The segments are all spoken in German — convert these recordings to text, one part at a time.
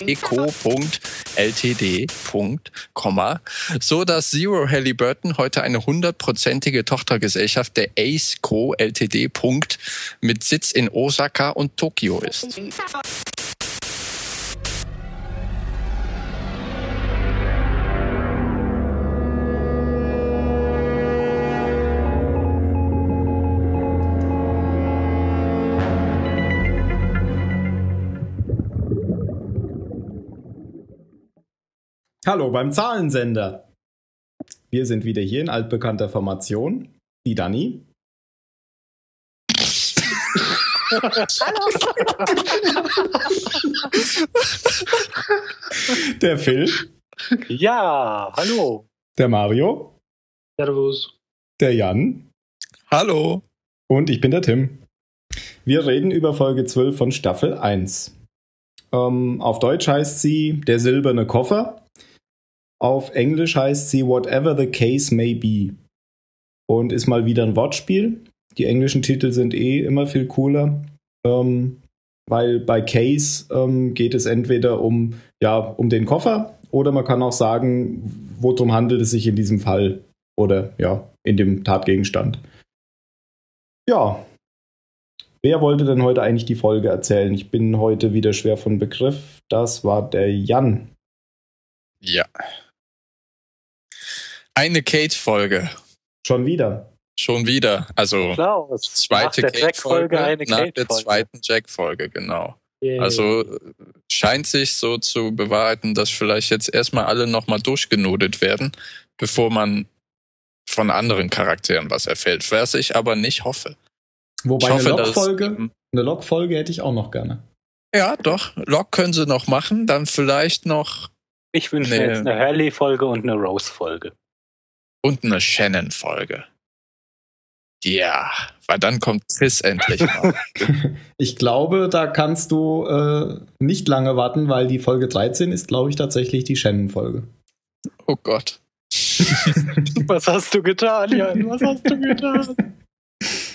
eco.ltd. so dass Zero Halliburton heute eine hundertprozentige Tochtergesellschaft der Ace Co. Ltd. mit Sitz in Osaka und Tokio ist. Hallo beim Zahlensender. Wir sind wieder hier in altbekannter Formation. Die Dani. Hallo. Der Phil. Ja, hallo. Der Mario. Servus. Der Jan. Hallo. Und ich bin der Tim. Wir reden über Folge 12 von Staffel 1. Ähm, auf Deutsch heißt sie Der silberne Koffer. Auf Englisch heißt sie Whatever the Case May Be. Und ist mal wieder ein Wortspiel. Die englischen Titel sind eh immer viel cooler. Ähm, weil bei Case ähm, geht es entweder um, ja, um den Koffer oder man kann auch sagen, worum handelt es sich in diesem Fall oder ja, in dem Tatgegenstand. Ja. Wer wollte denn heute eigentlich die Folge erzählen? Ich bin heute wieder schwer von Begriff. Das war der Jan. Ja. Eine Kate-Folge. Schon wieder. Schon wieder. Also Klaus, zweite Kate-Folge nach Kate der zweiten Jack-Folge, genau. Yay. Also scheint sich so zu bewahrheiten, dass vielleicht jetzt erstmal alle nochmal durchgenodet werden, bevor man von anderen Charakteren was erfällt, was ich aber nicht hoffe. Wobei ich hoffe, eine Log-Folge, eine Log-Folge hätte ich auch noch gerne. Ja, doch. Log können sie noch machen, dann vielleicht noch. Ich wünsche mir jetzt eine Hurley-Folge und eine Rose-Folge. Und eine Shannon-Folge. Ja, weil dann kommt Chris endlich mal. ich glaube, da kannst du äh, nicht lange warten, weil die Folge 13 ist, glaube ich, tatsächlich die Shannon-Folge. Oh Gott. was hast du getan, Jan? Was hast du getan?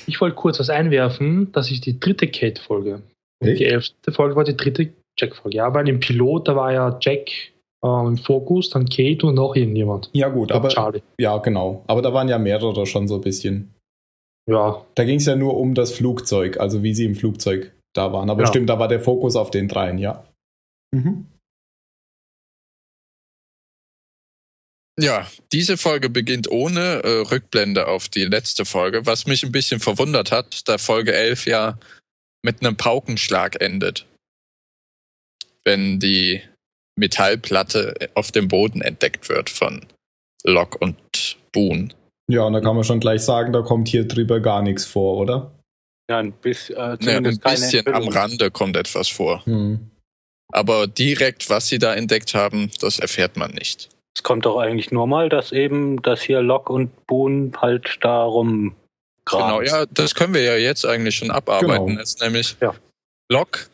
Ich wollte kurz was einwerfen, dass ich die dritte Kate-Folge. Die elfte Folge war die dritte Jack-Folge. Ja, weil im Pilot, da war ja Jack äh, im Fokus, dann Kate und noch irgendjemand. Ja, gut, aber. Charlie. Ja, genau. Aber da waren ja mehrere schon so ein bisschen. Ja. Da ging es ja nur um das Flugzeug, also wie sie im Flugzeug da waren. Aber ja. stimmt, da war der Fokus auf den dreien, ja. Mhm. Ja, diese Folge beginnt ohne äh, Rückblende auf die letzte Folge, was mich ein bisschen verwundert hat, da Folge 11 ja mit einem Paukenschlag endet. Wenn die Metallplatte auf dem Boden entdeckt wird von Locke und Boone. Ja, und da kann man schon gleich sagen, da kommt hier drüber gar nichts vor, oder? Ja, ein, bis, äh, ja, ein bisschen am Rande kommt etwas vor. Hm. Aber direkt, was sie da entdeckt haben, das erfährt man nicht. Es kommt doch eigentlich nur mal, dass eben, dass hier Locke und Boone halt darum Genau, ja, das können wir ja jetzt eigentlich schon abarbeiten. Genau. Ist nämlich ja. Locke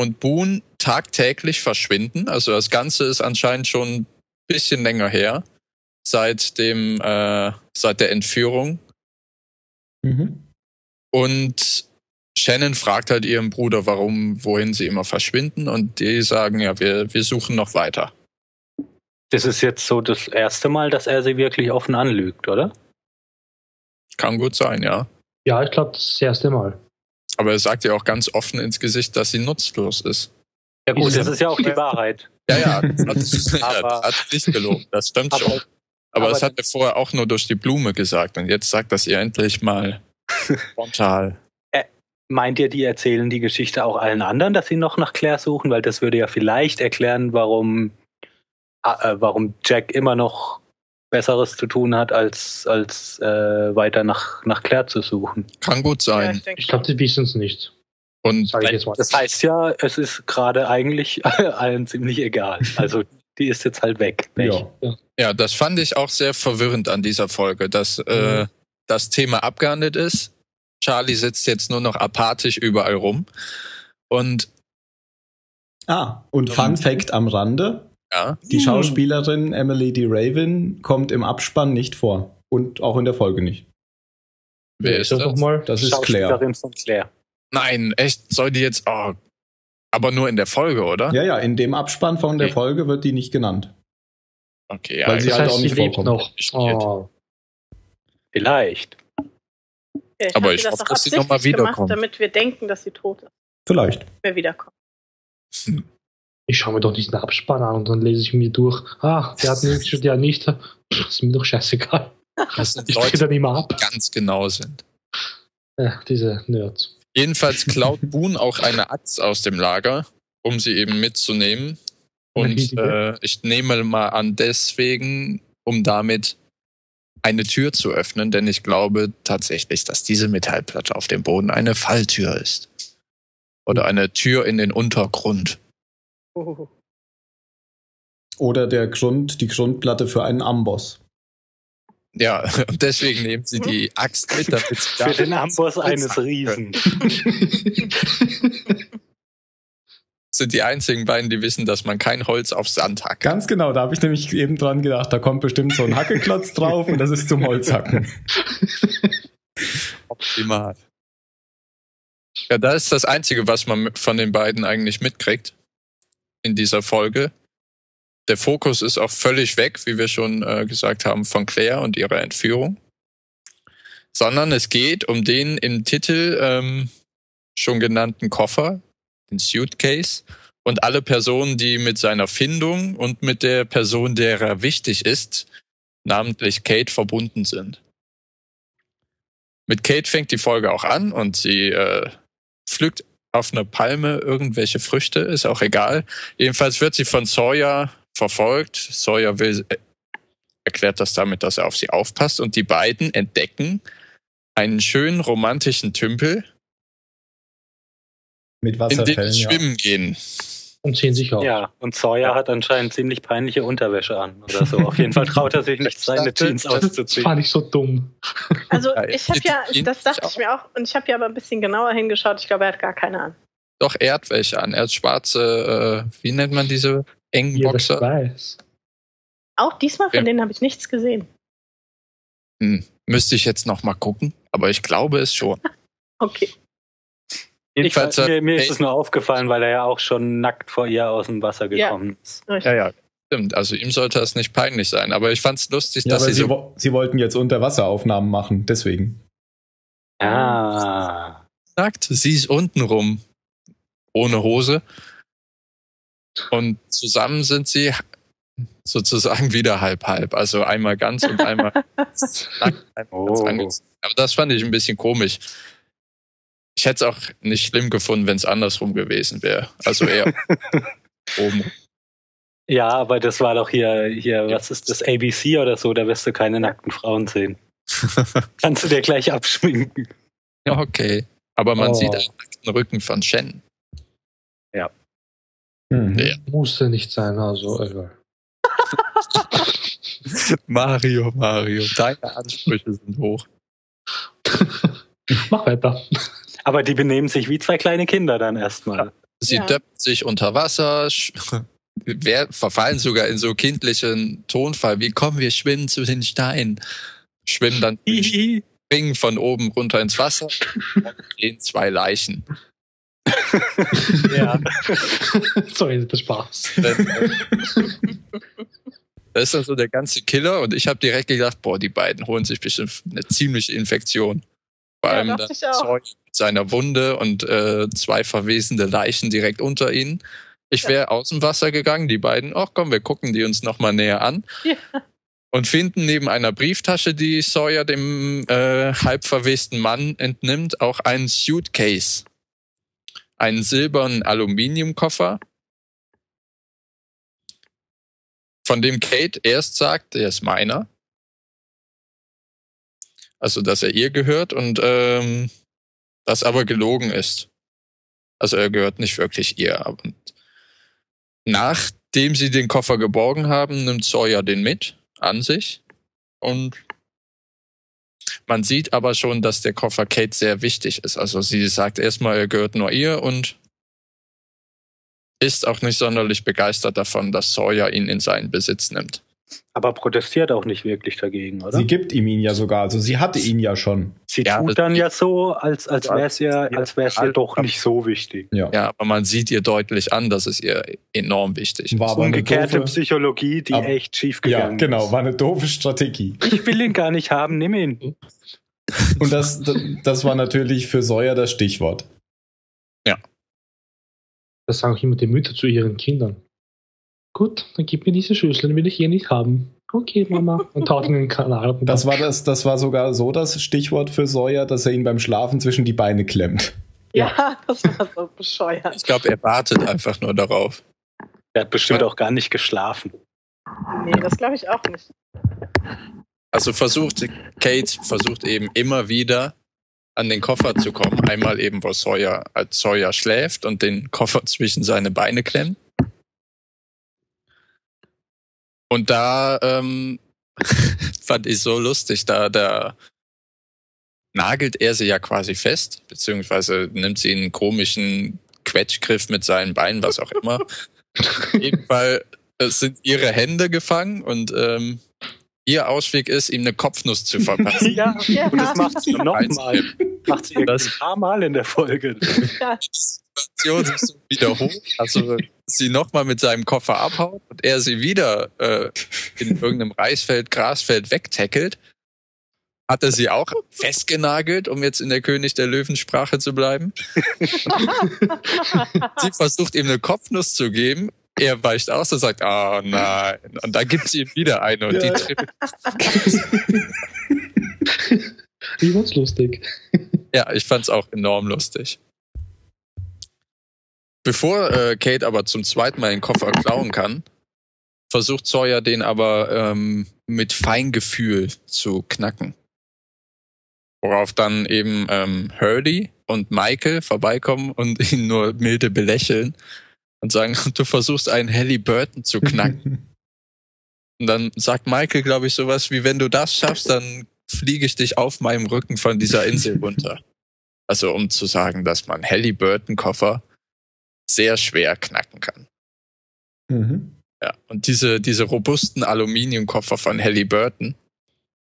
und Boone tagtäglich verschwinden. Also das Ganze ist anscheinend schon ein bisschen länger her, seit dem, äh, seit der Entführung. Mhm. Und Shannon fragt halt ihren Bruder, warum, wohin sie immer verschwinden, und die sagen, ja, wir, wir suchen noch weiter. Das ist jetzt so das erste Mal, dass er sie wirklich offen anlügt, oder? Kann gut sein, ja. Ja, ich glaube, das ist das erste Mal. Aber er sagt ja auch ganz offen ins Gesicht, dass sie nutzlos ist. Ja gut, das ist ja auch die Wahrheit. Ja, ja, das hat, ja, das hat nicht gelogen, das stimmt aber, schon. Aber, aber das hat er vorher auch nur durch die Blume gesagt und jetzt sagt das ihr endlich mal frontal. Äh, meint ihr, die erzählen die Geschichte auch allen anderen, dass sie noch nach Claire suchen? Weil das würde ja vielleicht erklären, warum, äh, warum Jack immer noch Besseres zu tun hat, als, als äh, weiter nach, nach Claire zu suchen. Kann gut sein. Ja, ich, ich glaube, die wissen es nicht. Und das heißt ja, es ist gerade eigentlich allen ziemlich egal. Also die ist jetzt halt weg. Ja. ja, das fand ich auch sehr verwirrend an dieser Folge, dass äh, mhm. das Thema abgehandelt ist. Charlie sitzt jetzt nur noch apathisch überall rum. Und Ah, und Fun Fact am Rande: ja. Die hm. Schauspielerin Emily D. Raven kommt im Abspann nicht vor. Und auch in der Folge nicht. Wer ist das? Doch mal? Das ist Claire. von Claire. Nein, echt? Soll die jetzt. Oh. Aber nur in der Folge, oder? Ja, ja, in dem Abspann von der Okay. Folge wird die nicht genannt. Okay. Ja, Weil sie halt das auch heißt, nicht vorkommt. noch. Oh. Vielleicht. Ja, Aber ich hoffe, dass sie noch mal absichtlich gemacht, wiederkommt. damit wir denken, dass sie tot ist. Vielleicht. Wenn wir wiederkommen. Ich schaue mir doch nicht den Abspann an und dann lese ich mir durch. Ah, der hat nicht, der nicht. Pff, Ist mir doch scheißegal. Das sind Ich Leute, dann immer ab. die ganz genau sind. Ja, diese Nerds. Jedenfalls klaut Boone auch eine Axt aus dem Lager, um sie eben mitzunehmen. Und äh, ich nehme mal an, deswegen, um damit eine Tür zu öffnen, denn ich glaube tatsächlich, dass diese Metallplatte auf dem Boden eine Falltür ist. Oder eine Tür in den Untergrund. Oder der Grund, die Grundplatte für einen Amboss. Ja, und deswegen nehmen sie die Axt mit, damit sie Für den Amboss eines Riesen. sind die einzigen beiden, die wissen, dass man kein Holz auf Sand hackt. Ganz genau, da habe ich nämlich eben dran gedacht, da kommt bestimmt so ein Hackeklotz drauf und das ist zum Holzhacken. Optimal. Ja, das ist das Einzige, was man von den beiden eigentlich mitkriegt in dieser Folge. Der Fokus ist auch völlig weg, wie wir schon äh, gesagt haben, von Claire und ihrer Entführung. Sondern es geht um den im Titel ähm, schon genannten Koffer, den Suitcase, und alle Personen, die mit seiner Findung und mit der Person, der er wichtig ist, namentlich Kate, verbunden sind. Mit Kate fängt die Folge auch an und sie äh, pflückt auf einer Palme irgendwelche Früchte, ist auch egal. Jedenfalls wird sie von Sawyer verfolgt. Sawyer will, äh, erklärt das damit, dass er auf sie aufpasst und die beiden entdecken einen schönen romantischen Tümpel, Mit in dem Wasserfällen, sie ja. schwimmen gehen. Und sehen sich aus. Ja, und Sawyer hat anscheinend ziemlich peinliche Unterwäsche an oder so. Auf jeden Fall traut er sich nicht, seine Jeans Das auszuziehen. fand ich so dumm. Also Ja, ich habe ja, das dachte ich mir auch, und ich habe ja aber ein bisschen genauer hingeschaut. Ich glaube, er hat gar keine an. Doch, er hat welche an. Er hat schwarze, äh, wie nennt man diese engen das Boxer? weiß. Auch diesmal von Ja. denen habe ich nichts gesehen. Hm. Müsste ich jetzt noch mal gucken, aber ich glaube es schon. Okay. Jedenfalls, ich, mir, mir ist es nur aufgefallen, weil er ja auch schon nackt vor ihr aus dem Wasser Ja. gekommen ist. Richtig. ja. Stimmt, also ihm sollte das nicht peinlich sein, aber ich fand's lustig, Ja, dass sie sie, so wo- sie wollten jetzt Unterwasseraufnahmen machen, deswegen. Ah. sagt, sie ist unten rum, ohne Hose. Und zusammen sind sie sozusagen wieder halb-halb. Also einmal ganz und einmal nackt, einmal ganz Oh. angezogen. Aber das fand ich ein bisschen komisch. Ich hätte es auch nicht schlimm gefunden, wenn es andersrum gewesen wäre. Also eher oben. Ja, aber das war doch hier, hier, was ist das, ABC oder so, da wirst du keine nackten Frauen sehen. Kannst du dir gleich abschminken. Ja, okay. Aber man Oh. sieht einen nackten Rücken von Shen. Mhm. Ja. Musste nicht sein, also egal. Mario, Mario, deine Ansprüche sind hoch. Mach weiter. Aber die benehmen sich wie zwei kleine Kinder dann erstmal. Sie Ja. döppt sich unter Wasser, wer, verfallen sogar in so kindlichen Tonfall, wie kommen wir schwimmen zu den Steinen. Schwimmen dann, springen von oben runter ins Wasser und sehen zwei Leichen. ja. Sorry, das Spaß. Das ist dann so der ganze Killer und ich habe direkt gedacht, boah, die beiden holen sich bestimmt eine ziemliche Infektion. Vor Ja, allem dachte dann. Zeug mit seiner Wunde und äh, zwei verwesende Leichen direkt unter ihnen. Ich wäre aus dem Wasser gegangen, die beiden, ach komm, wir gucken die uns nochmal näher an. Ja. Und finden neben einer Brieftasche, die Sawyer dem äh, halb verwesten Mann entnimmt, auch einen Suitcase. Einen silbernen Aluminiumkoffer, von dem Kate erst sagt, er ist meiner. Also, dass er ihr gehört und ähm, das aber gelogen ist. Also er gehört nicht wirklich ihr. Und nachdem sie den Koffer geborgen haben, nimmt Sawyer den mit an sich. Und man sieht aber schon, dass der Koffer Kate sehr wichtig ist. Also sie sagt erstmal, er gehört nur ihr und ist auch nicht sonderlich begeistert davon, dass Sawyer ihn in seinen Besitz nimmt. Aber protestiert auch nicht wirklich dagegen, oder? Sie gibt ihm ihn ja sogar, also sie hatte ihn ja schon. Sie ja, tut dann ja so, als, als wäre es ja, als wär's ja doch nicht so wichtig. Ja. ja, aber man sieht ihr deutlich an, dass es ihr enorm wichtig war ist. Aber Umgekehrte doofe, Psychologie, die aber, echt schief gegangen ist. Ja, genau, war eine doofe Strategie. Ich will ihn gar nicht haben, nimm ihn. Und das, das war natürlich für Sawyer das Stichwort. Ja. Das sagen auch immer die Mütter zu ihren Kindern. Gut, dann gib mir diese Schüssel, den will ich hier nicht haben. Okay, Mama. Und taucht in den Kanal. Das war, das, das war sogar so das Stichwort für Sawyer, dass er ihn beim Schlafen zwischen die Beine klemmt. Ja, das war so bescheuert. Ich glaube, er wartet einfach nur darauf. Er hat bestimmt auch gar nicht geschlafen. Nee, das glaube ich auch nicht. Also versucht, Kate versucht eben immer wieder an den Koffer zu kommen. Einmal eben, wo Sawyer, als Sawyer schläft und den Koffer zwischen seine Beine klemmt. Und da ähm, fand ich so lustig, da, da nagelt er sie ja quasi fest, beziehungsweise nimmt sie einen komischen Quetschgriff mit seinen Beinen, was auch immer. Jedenfalls sind ihre Hände gefangen und ähm, ihr Ausweg ist, ihm eine Kopfnuss zu verpassen. ja, ja, und das macht sie nochmal. Macht sie das ein paar Mal in der Folge. Ja. Die Situation sich so wiederholt. Also sie nochmal mit seinem Koffer abhaut und er sie wieder äh, in irgendeinem Reisfeld, Grasfeld wegtackelt. Hat er sie auch festgenagelt, um jetzt in der König der Löwensprache zu bleiben? sie versucht ihm eine Kopfnuss zu geben er weicht aus und sagt, oh nein. Und dann gibt sie ihm wieder eine und ja. die trifft. ich fand's lustig. Ja, ich fand's auch enorm lustig. Bevor äh, Kate aber zum zweiten Mal den Koffer klauen kann, versucht Sawyer den aber ähm, mit Feingefühl zu knacken. Worauf dann eben ähm, Hurdy und Michael vorbeikommen und ihn nur milde belächeln und sagen, du versuchst einen Halliburton zu knacken. und dann sagt Michael, glaube ich, sowas wie, wenn du das schaffst, dann fliege ich dich auf meinem Rücken von dieser Insel runter. Also um zu sagen, dass man Halliburton-Koffer sehr schwer knacken kann. Mhm. Ja, und diese, diese robusten Aluminiumkoffer von Halliburton,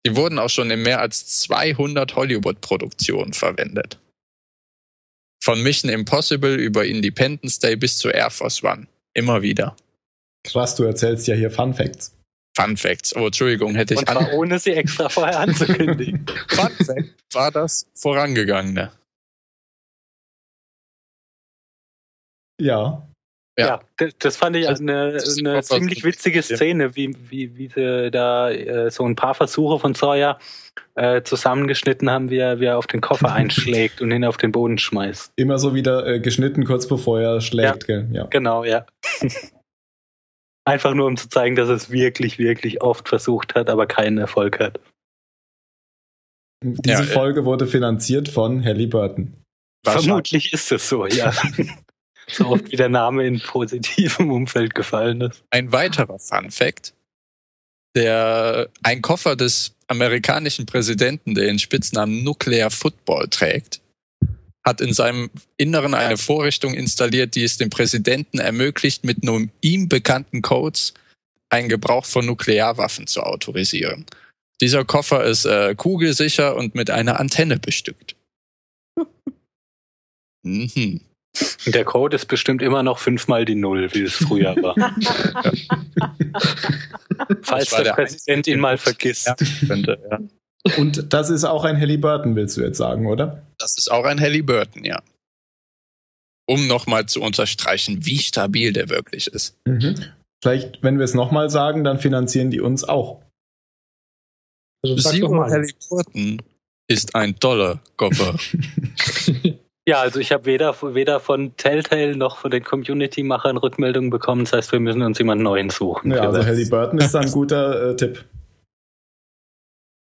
die wurden auch schon in mehr als 200 Hollywood-Produktionen verwendet. Von Mission Impossible über Independence Day bis zu Air Force One. Immer wieder. Krass, du erzählst ja hier Fun Facts. Fun Facts. Oh, Entschuldigung, hätte ich. Und zwar ohne sie extra vorher anzukündigen. Fun Fact war das vorangegangene. Ja. Ja, ja das, das, fand ich eine, eine ziemlich witzige Szene, wie, wie, wie sie da äh, so ein paar Versuche von Sawyer äh, zusammengeschnitten haben, wie er, wie er auf den Koffer einschlägt und ihn auf den Boden schmeißt. Immer so wieder äh, geschnitten, kurz bevor er schlägt, ja, gell? Ja. Genau, ja. Einfach nur, um zu zeigen, dass es wirklich, wirklich oft versucht hat, aber keinen Erfolg hat. Diese ja, Folge wurde finanziert von Halliburton. Vermutlich ist es so, ja. so oft wie der Name in positivem Umfeld gefallen ist. Ein weiterer Fun Fact. Der, ein Koffer des amerikanischen Präsidenten, der den Spitznamen Nuclear Football trägt, hat in seinem Inneren eine Vorrichtung installiert, die es dem Präsidenten ermöglicht, mit nur ihm bekannten Codes einen Gebrauch von Nuklearwaffen zu autorisieren. Dieser Koffer ist äh, kugelsicher und mit einer Antenne bestückt. mhm. Der Code ist bestimmt immer noch fünfmal die Null, wie es früher war. Falls war der, der Präsident ihn mal vergisst. Ja, könnte, ja. Und das ist auch ein Halliburton, willst du jetzt sagen, oder? Das ist auch ein Halliburton, ja. Um nochmal zu unterstreichen, wie stabil der wirklich ist. Mhm. Vielleicht, wenn wir es nochmal sagen, dann finanzieren die uns auch. Also Zero Halliburton ist ein toller Koffer. Ja, also ich habe weder, weder von Telltale noch von den Community-Machern Rückmeldungen bekommen. Das heißt, wir müssen uns jemanden neuen suchen. Ja, also Halliburton ist ein guter äh, Tipp.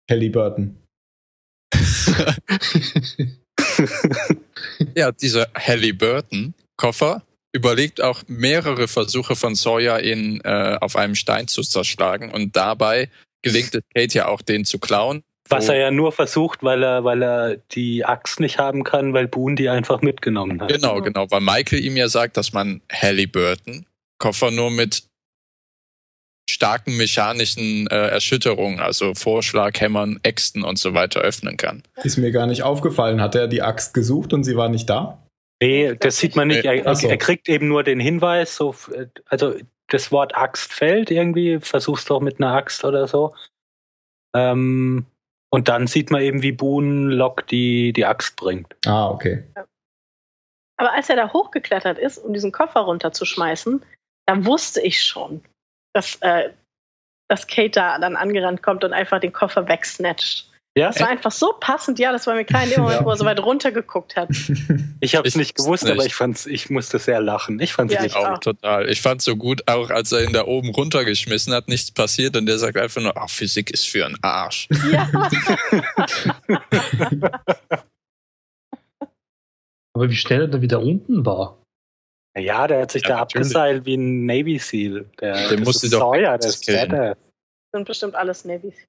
Halliburton. ja, dieser Halliburton-Koffer überlegt auch mehrere Versuche von Sawyer, ihn äh, auf einem Stein zu zerschlagen. Und dabei gelingt es Kate ja auch, den zu klauen. Was er ja nur versucht, weil er, weil er die Axt nicht haben kann, weil Boone die einfach mitgenommen hat. Genau, genau, weil Michael ihm ja sagt, dass man Halliburton Koffer nur mit starken mechanischen äh, Erschütterungen, also Vorschlag, Hämmern, Äxten und so weiter öffnen kann. Ist mir gar nicht aufgefallen. Hat er die Axt gesucht und sie war nicht da? Nee, das sieht man nicht. Er, so. er kriegt eben nur den Hinweis, so, also das Wort Axt fällt irgendwie, versuch's doch mit einer Axt oder so. Ähm, und dann sieht man eben, wie Boone Lock die, die Axt bringt. Ah, okay. Aber als er da hochgeklettert ist, um diesen Koffer runterzuschmeißen, da wusste ich schon, dass, äh, dass Kate da dann angerannt kommt und einfach den Koffer wegsnatcht. Ja? Das war einfach so passend, ja, das war mir klar in dem Moment, ja. wo er so weit runtergeguckt hat. Ich habe es nicht gewusst, nicht. aber ich fand's, ich musste sehr lachen. Ich fand's ja, auch, auch total. Ich fand's so gut, auch als er ihn da oben runtergeschmissen hat, nichts passiert und der sagt einfach nur, ach, Physik ist für einen Arsch. Ja. aber wie schnell er dann wieder unten war. Ja, der hat sich ja, da natürlich. abgeseilt wie ein Navy Seal. Der, der musste doch Sawyer, das ist Das sind bestimmt alles Navy Seal.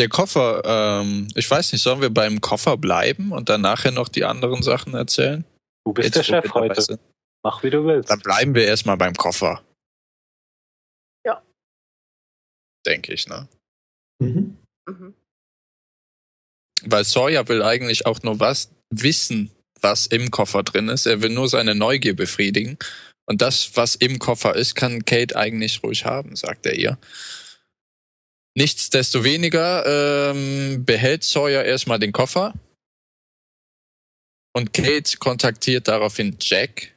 Der Koffer, ähm, ich weiß nicht, sollen wir beim Koffer bleiben und dann nachher noch die anderen Sachen erzählen? Du bist Jetzt, der Chef heute. Mach wie du willst. Dann bleiben wir erstmal beim Koffer. Ja. Denke ich, ne? Mhm. mhm. Weil Sawyer will eigentlich auch nur was wissen, was im Koffer drin ist. Er will nur seine Neugier befriedigen. Und das, was im Koffer ist, kann Kate eigentlich ruhig haben, sagt er ihr. Nichtsdestoweniger ähm, behält Sawyer erstmal den Koffer und Kate kontaktiert daraufhin Jack,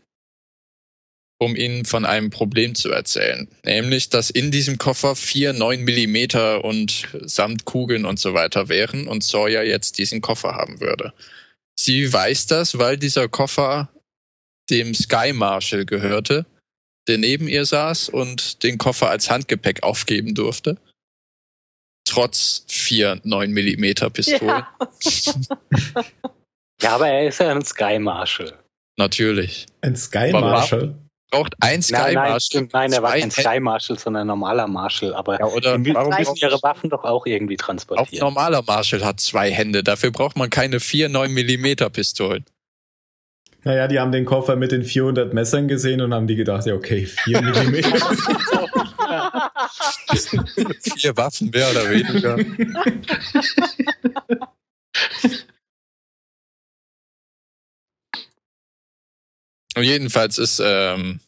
um ihnen von einem Problem zu erzählen. Nämlich, dass in diesem Koffer vier 9 Millimeter und samt Kugeln und so weiter wären und Sawyer jetzt diesen Koffer haben würde. Sie weiß das, weil dieser Koffer dem Sky Marshal gehörte, der neben ihr saß und den Koffer als Handgepäck aufgeben durfte trotz vier 9 mm Pistolen. Ja. ja, aber er ist ja ein Sky Marshal. Natürlich. Ein Sky Marshal? Braucht ein Sky nein, nein, Marshal. Nein, er war kein Sky Marshal, sondern ein normaler Marshal. Aber ja, oder die müssen ihre Waffen doch auch irgendwie transportieren. Auch normaler Marshal hat zwei Hände. Dafür braucht man keine vier 9 mm Pistolen. Naja, die haben den Koffer mit den 400 Messern gesehen und haben die gedacht, ja, okay, 4 mm. Vier Waffen, mehr oder weniger. Und jedenfalls ist, ähm,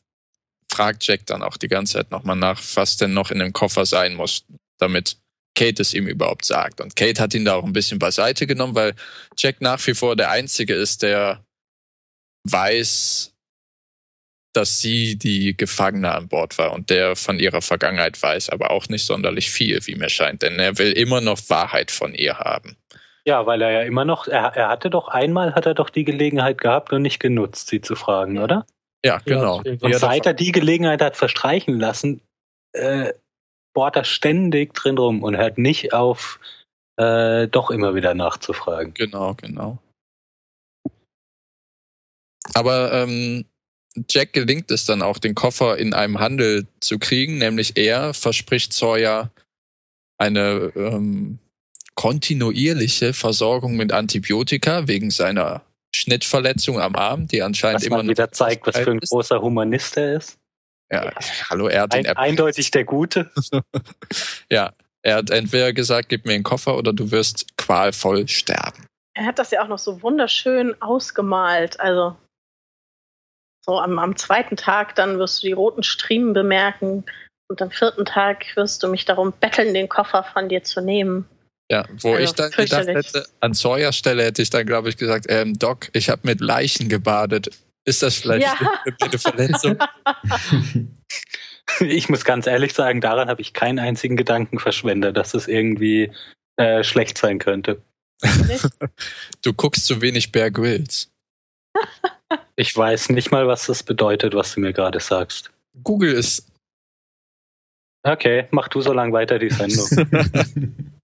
fragt Jack dann auch die ganze Zeit nochmal nach, was denn noch in dem Koffer sein muss, damit Kate es ihm überhaupt sagt. Und Kate hat ihn da auch ein bisschen beiseite genommen, weil Jack nach wie vor der Einzige ist, der weiß, dass sie die Gefangene an Bord war und der von ihrer Vergangenheit weiß, aber auch nicht sonderlich viel, wie mir scheint, denn er will immer noch Wahrheit von ihr haben. Ja, weil er ja immer noch, er, er hatte doch einmal, hat er doch die Gelegenheit gehabt und nicht genutzt, sie zu fragen, oder? Ja, genau. Ja, und seit er die Gelegenheit hat verstreichen lassen, äh, bohrt er ständig drin rum und hört nicht auf, äh, doch immer wieder nachzufragen. Genau, genau. Aber ähm, Jack gelingt es dann auch, den Koffer in einem Handel zu kriegen, nämlich er verspricht Sawyer eine ähm, kontinuierliche Versorgung mit Antibiotika wegen seiner Schnittverletzung am Arm, die anscheinend was immer noch wieder zeigt, was für ein ist. großer Humanist er ist. Ja, hallo, er hat ein, eindeutig der Gute. ja, er hat entweder gesagt, gib mir einen Koffer oder du wirst qualvoll sterben. Er hat das ja auch noch so wunderschön ausgemalt. Also so am, am zweiten Tag dann wirst du die roten Striemen bemerken und am vierten Tag wirst du mich darum betteln, den Koffer von dir zu nehmen. Ja, wo also, ich dann gedacht hätte, an Sawyers Stelle hätte ich dann, glaube ich, gesagt, ähm, Doc, ich habe mit Leichen gebadet. Ist das vielleicht ja. eine Verletzung? ich muss ganz ehrlich sagen, daran habe ich keinen einzigen Gedanken verschwendet, dass es irgendwie äh, schlecht sein könnte. du guckst zu wenig Bear Grylls. Ich weiß nicht mal, was das bedeutet, was du mir gerade sagst. Google ist. Okay, mach du so lang weiter die Sendung.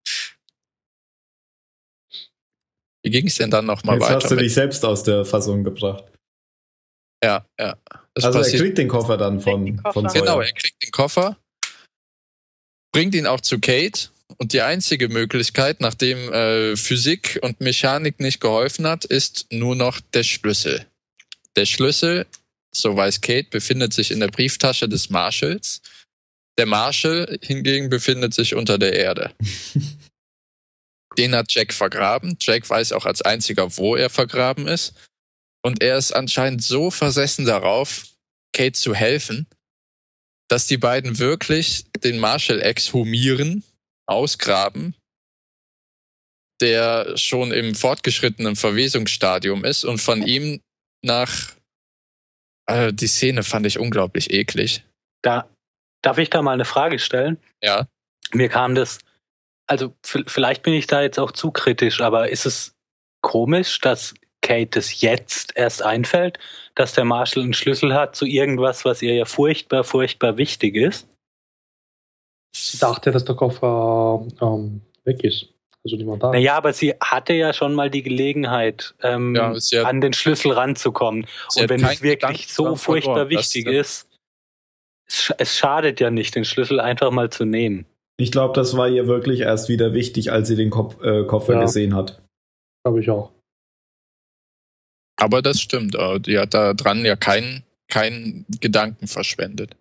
Wie ging es denn dann nochmal weiter? Jetzt hast du dich selbst aus der Fassung gebracht. Ja, ja. Das also passiert. er kriegt den Koffer dann von, Koffer. von Sawyer. Genau, er kriegt den Koffer, bringt ihn auch zu Kate und die einzige Möglichkeit, nachdem äh, Physik und Mechanik nicht geholfen hat, ist nur noch der Schlüssel. Der Schlüssel so weiß Kate, befindet sich in der Brieftasche des Marshalls. Der Marshall hingegen befindet sich unter der Erde. Den hat Jack vergraben. Jack weiß auch als einziger, wo er vergraben ist. Und er ist anscheinend so versessen darauf, Kate zu helfen, dass die beiden wirklich den Marshall exhumieren, ausgraben, der schon im fortgeschrittenen Verwesungsstadium ist und von ihm nach äh, die Szene fand ich unglaublich eklig. Da darf ich da mal eine Frage stellen? Ja. Mir kam das, also vielleicht bin ich da jetzt auch zu kritisch, aber ist es komisch, dass Kate es jetzt erst einfällt, dass der Marshall einen Schlüssel hat zu irgendwas, was ihr ja furchtbar, furchtbar wichtig ist? Sie dachte, dass der Koffer ähm, weg ist. Also niemand da. Naja, aber sie hatte ja schon mal die Gelegenheit, ähm, ja, an den Schlüssel ranzukommen. Und wenn es wirklich so furchtbar wichtig ist, es, es schadet ja nicht, den Schlüssel einfach mal zu nehmen. Ich glaube, das war ihr wirklich erst wieder wichtig, als sie den Kopf, äh, Koffer ja. gesehen hat. Glaube ich auch. Aber das stimmt. Die hat da dran ja keinen keinen Gedanken verschwendet.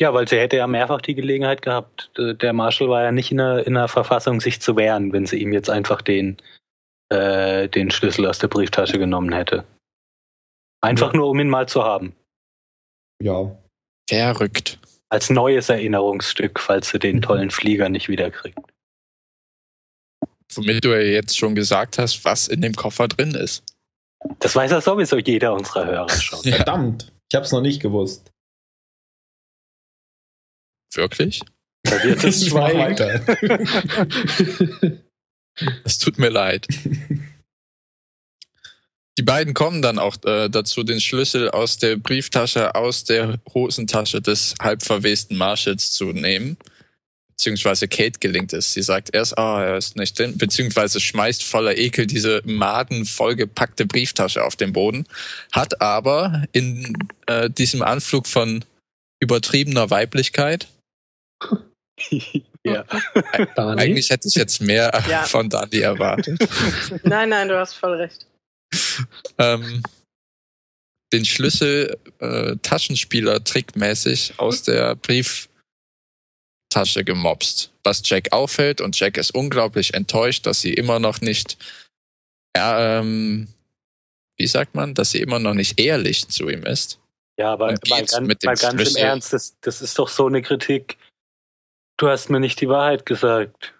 Ja, weil sie hätte ja mehrfach die Gelegenheit gehabt. Der Marshall war ja nicht in der, in der Verfassung, sich zu wehren, wenn sie ihm jetzt einfach den, äh, den Schlüssel aus der Brieftasche genommen hätte. Einfach ja. nur, um ihn mal zu haben. Ja. Verrückt. Als neues Erinnerungsstück, falls sie den tollen Flieger nicht wiederkriegt. Womit du ja jetzt schon gesagt hast, was in dem Koffer drin ist. Das weiß ja sowieso jeder unserer Hörer schon. Verdammt, ich hab's noch nicht gewusst. Wirklich? Da wird es weiter. Es tut mir leid. Die beiden kommen dann auch äh, dazu, den Schlüssel aus der Brieftasche, aus der Hosentasche des halbverwesten Marshalls zu nehmen. Beziehungsweise Kate gelingt es. Sie sagt erst, ah, oh, er ist nicht drin, beziehungsweise schmeißt voller Ekel diese madenvollgepackte Brieftasche auf den Boden, hat aber in äh, diesem Anflug von übertriebener Weiblichkeit ja. Eigentlich hätte ich jetzt mehr ja. von Dani erwartet. nein, nein, du hast voll recht. ähm, den Schlüssel äh, Taschenspieler trickmäßig aus der Brieftasche gemobst, was Jack auffällt und Jack ist unglaublich enttäuscht, dass sie immer noch nicht, ähm, wie sagt man, dass sie immer noch nicht ehrlich zu ihm ist. Ja, aber mal ganz, mal ganz im Ernst, das, das ist doch so eine Kritik, Du hast mir nicht die Wahrheit gesagt.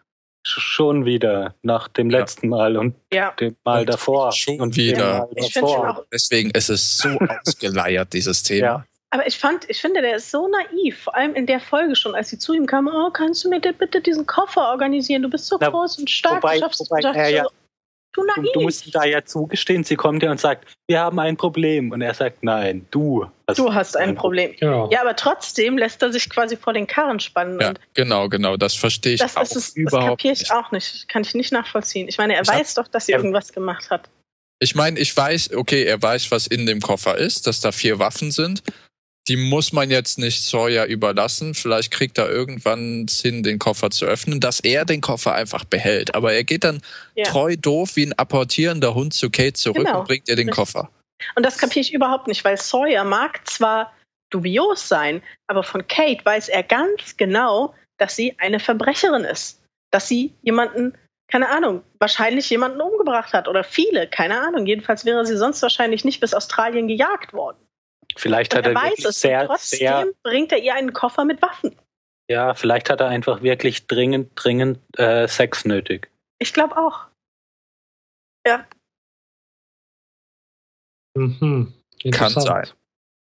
Schon wieder, nach dem ja. letzten Mal und ja. dem Mal und davor. Schon und wieder. Davor. Deswegen ist es so ausgeleiert, dieses Thema. Ja. Aber ich fand, ich finde, der ist so naiv, vor allem in der Folge schon, als sie zu ihm kam, oh, kannst du mir bitte diesen Koffer organisieren? Du bist so Na, groß und stark. Wobei, wobei, er ja, Du, du, du musst da ja zugestehen, sie kommt ja und sagt, wir haben ein Problem. Und er sagt, nein, du hast, du hast ein, ein Problem. Problem. Genau. Ja, aber trotzdem lässt er sich quasi vor den Karren spannen. Ja, genau, genau, das verstehe ich das, auch das ist, überhaupt Das kapiere ich nicht. auch nicht, kann ich nicht nachvollziehen. Ich meine, er ich weiß hab, doch, dass sie ja. irgendwas gemacht hat. Ich meine, ich weiß, okay, er weiß, was in dem Koffer ist, dass da vier Waffen sind die muss man jetzt nicht Sawyer überlassen. Vielleicht kriegt er irgendwann Sinn, den Koffer zu öffnen, dass er den Koffer einfach behält. Aber er geht dann ja. treu doof wie ein apportierender Hund zu Kate zurück genau. und bringt ihr den Koffer. Und das kapiere ich überhaupt nicht, weil Sawyer mag zwar dubios sein, aber von Kate weiß er ganz genau, dass sie eine Verbrecherin ist. Dass sie jemanden, keine Ahnung, wahrscheinlich jemanden umgebracht hat oder viele, keine Ahnung. Jedenfalls wäre sie sonst wahrscheinlich nicht bis Australien gejagt worden. Vielleicht hat er, er weiß es sehr, trotzdem sehr, bringt er ihr einen Koffer mit Waffen. Ja, vielleicht hat er einfach wirklich dringend, dringend äh, Sex nötig. Ich glaube auch. Ja. Mhm. Kann sein.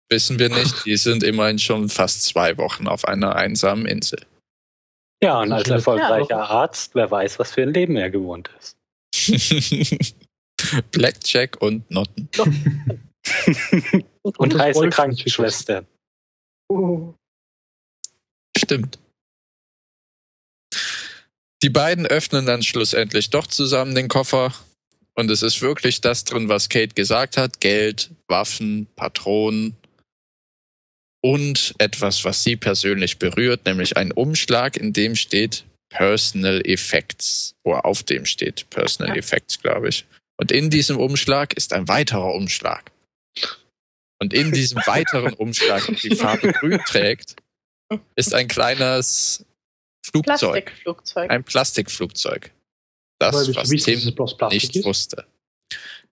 Wissen wir nicht. Die sind immerhin schon fast zwei Wochen auf einer einsamen Insel. Ja, und als erfolgreicher ja. Arzt, wer weiß, was für ein Leben er gewohnt ist. Blackjack und Notten. und, und heiße Krankenschwester. Uh. Stimmt. Die beiden öffnen dann schlussendlich doch zusammen den Koffer und es ist wirklich das drin, was Kate gesagt hat. Geld, Waffen, Patronen und etwas, was sie persönlich berührt, nämlich ein Umschlag, in dem steht Personal Effects. Oder auf dem steht Personal. Effects, glaube ich. Und in diesem Umschlag ist ein weiterer Umschlag. Und in diesem weiteren Umschlag, die Farbe grün trägt, ist ein kleines Flugzeug. Plastikflugzeug. Ein Plastikflugzeug. Das, was Tim nicht ist. wusste.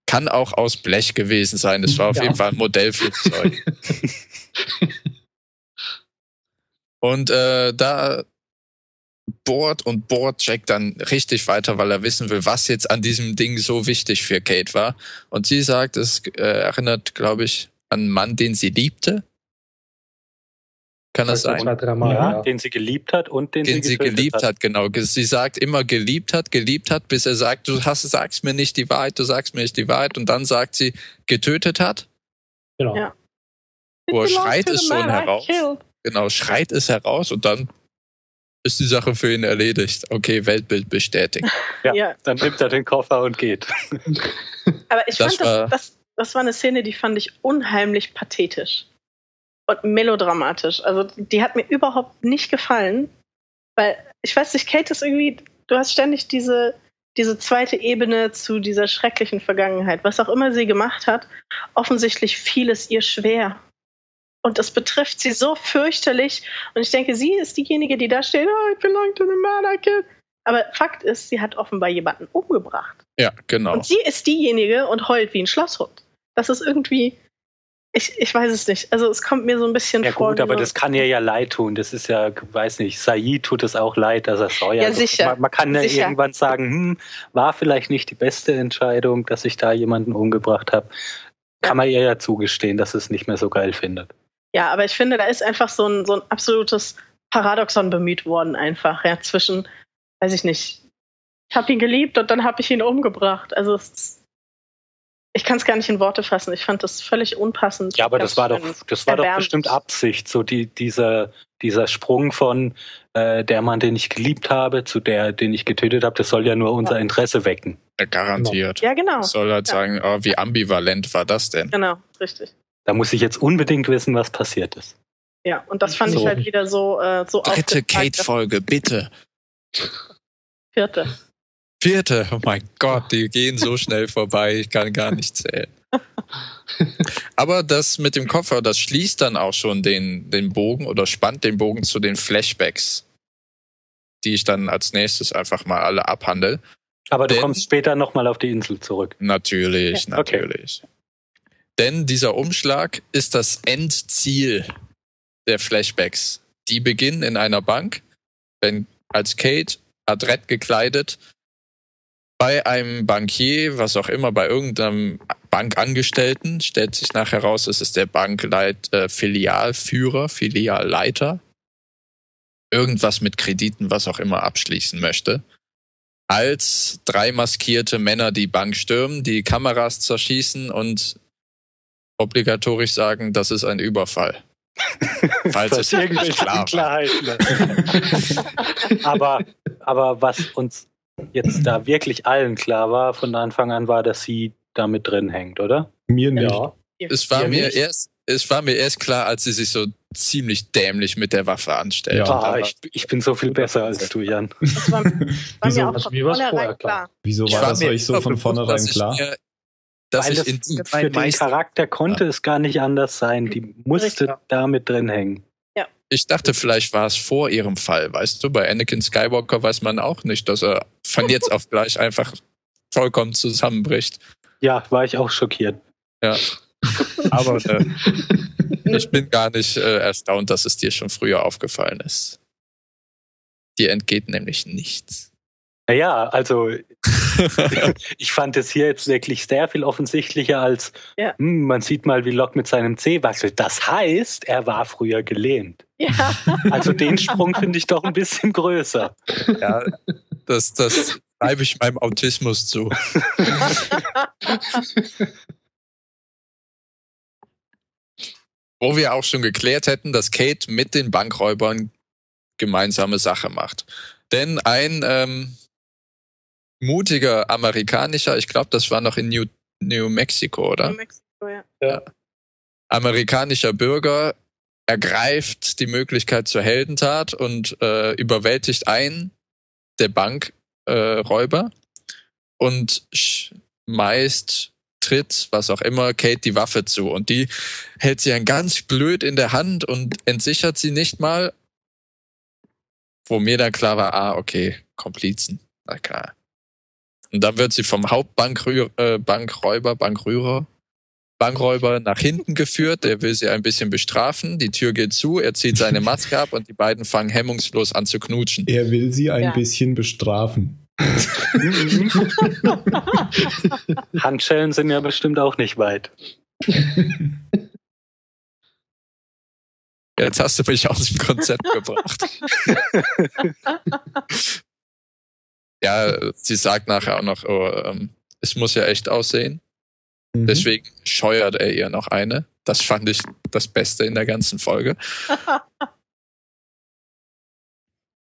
Kann auch aus Blech gewesen sein. Es war auf ja. jeden Fall ein Modellflugzeug. und äh, da bohrt und bohrt Jack dann richtig weiter, weil er wissen will, was jetzt an diesem Ding so wichtig für Kate war. Und sie sagt, es äh, erinnert, glaube ich, einen Mann, den sie liebte. Kann das, das sein? Mal, ja, ja. Den sie geliebt hat und den, den sie, sie geliebt hat. hat. Genau. Sie sagt immer geliebt hat, geliebt hat, bis er sagt, du hast, sagst mir nicht die Wahrheit, du sagst mir nicht die Wahrheit. Und dann sagt sie, getötet hat. Genau. Ja. Wo er schreit es schon heraus. Genau, schreit es heraus und dann ist die Sache für ihn erledigt. Okay, Weltbild bestätigt. ja, ja, dann nimmt er den Koffer und geht. Aber ich das fand, das, das, das war eine Szene, die fand ich unheimlich pathetisch und melodramatisch. Also die hat mir überhaupt nicht gefallen, weil ich weiß nicht, Kate ist irgendwie, du hast ständig diese diese zweite Ebene zu dieser schrecklichen Vergangenheit. Was auch immer sie gemacht hat, offensichtlich fiel es ihr schwer. Und das betrifft sie so fürchterlich. Und ich denke, sie ist diejenige, die da steht, oh, I belong to the murder kid. Aber Fakt ist, sie hat offenbar jemanden umgebracht. Ja, genau. Und sie ist diejenige und heult wie ein Schlosshund. Das ist irgendwie, ich, ich weiß es nicht. Also es kommt mir so ein bisschen ja, vor. Ja gut, aber das kann ihr ja leid tun. Das ist ja, weiß nicht, Said tut es auch leid, dass er Steuer. Ja, sicher. Man, man kann ja sicher. irgendwann sagen, hm, war vielleicht nicht die beste Entscheidung, dass ich da jemanden umgebracht habe. Kann ja. man ihr ja zugestehen, dass es nicht mehr so geil findet. Ja, aber ich finde, da ist einfach so ein, so ein absolutes Paradoxon bemüht worden, einfach, ja, zwischen, weiß ich nicht, ich habe ihn geliebt und dann habe ich ihn umgebracht. Also es, ich kann es gar nicht in Worte fassen. Ich fand das völlig unpassend. Ja, aber das war doch, das war doch bestimmt Absicht, so die, dieser, dieser Sprung von äh, der Mann, den ich geliebt habe, zu der, den ich getötet habe, das soll ja nur unser ja. Interesse wecken. Garantiert. Ja, genau. Das soll halt ja. sagen, oh, wie ambivalent war das denn? Genau, richtig. Da muss ich jetzt unbedingt wissen, was passiert ist. Ja, und das fand so. ich halt wieder so, äh, so Dritte Kate-Folge, bitte. Vierte. Vierte, oh mein Gott, die gehen so schnell vorbei, ich kann gar nicht zählen. Aber das mit dem Koffer, das schließt dann auch schon den, den Bogen oder spannt den Bogen zu den Flashbacks, die ich dann als nächstes einfach mal alle abhandle. Aber du Denn, kommst später nochmal auf die Insel zurück. Natürlich, ja. natürlich. Okay. Denn dieser Umschlag ist das Endziel der Flashbacks. Die beginnen in einer Bank, wenn als Kate adrett gekleidet bei einem Bankier, was auch immer, bei irgendeinem Bankangestellten, stellt sich nachher heraus, es ist der Bankleit äh, Filialführer, Filialleiter, irgendwas mit Krediten, was auch immer abschließen möchte. Als drei maskierte Männer die Bank stürmen, die Kameras zerschießen und obligatorisch sagen, das ist ein Überfall. Falls es irgendwelche klar Klarheiten. aber, aber was uns jetzt da wirklich allen klar war von Anfang an, war, dass sie da mit drin hängt, oder? Mir nicht. Ja. Es war mir erst, es war mir erst klar, als sie sich so ziemlich dämlich mit der Waffe anstellt. Ja, ah, ich, ich, bin so viel besser als du, Jan. Das war, war Wieso, mir auch von vornherein klar. Wieso war, war das euch so von vornherein klar? Mir, dass Weil ich das, für den Charakter konnte ja. es gar nicht anders sein. Die musste Richtig. da mit drin hängen. Ich dachte, vielleicht war es vor ihrem Fall, weißt du? Bei Anakin Skywalker weiß man auch nicht, dass er von jetzt auf gleich einfach vollkommen zusammenbricht. Ja, war ich auch schockiert. Ja. Aber äh, ich bin gar nicht äh, erstaunt, dass es dir schon früher aufgefallen ist. Dir entgeht nämlich nichts. Naja, also ich fand es hier jetzt wirklich sehr viel offensichtlicher als ja. hm, man sieht mal, wie Locke mit seinem C wackelt. Das heißt, er war früher gelähmt. Ja. Also den Sprung finde ich doch ein bisschen größer. Ja, das, das schreibe ich meinem Autismus zu. Wo wir auch schon geklärt hätten, dass Kate mit den Bankräubern gemeinsame Sache macht. Denn ein ähm, mutiger amerikanischer, ich glaube, das war noch in New, New Mexico, oder? New Mexico, ja. ja. Amerikanischer Bürger ergreift die Möglichkeit zur Heldentat und äh, überwältigt einen der Bankräuber äh, und schmeißt tritt, was auch immer, Kate die Waffe zu. Und die hält sie dann ganz blöd in der Hand und entsichert sie nicht mal. Wo mir dann klar war, ah, okay, Komplizen. Na klar. Und dann wird sie vom Hauptbankräuber, äh, Bankräuber, Bankrührer, Bankräuber nach hinten geführt. Der will sie ein bisschen bestrafen. Die Tür geht zu, er zieht seine Maske ab und die beiden fangen hemmungslos an zu knutschen. Er will sie ein ja. bisschen bestrafen. Handschellen sind ja bestimmt auch nicht weit. Jetzt hast du mich aus dem Konzept gebracht. ja, sie sagt nachher auch noch, oh, ähm, es muss ja echt aussehen. Mhm. Deswegen scheuert er ihr noch eine. Das fand ich das Beste in der ganzen Folge.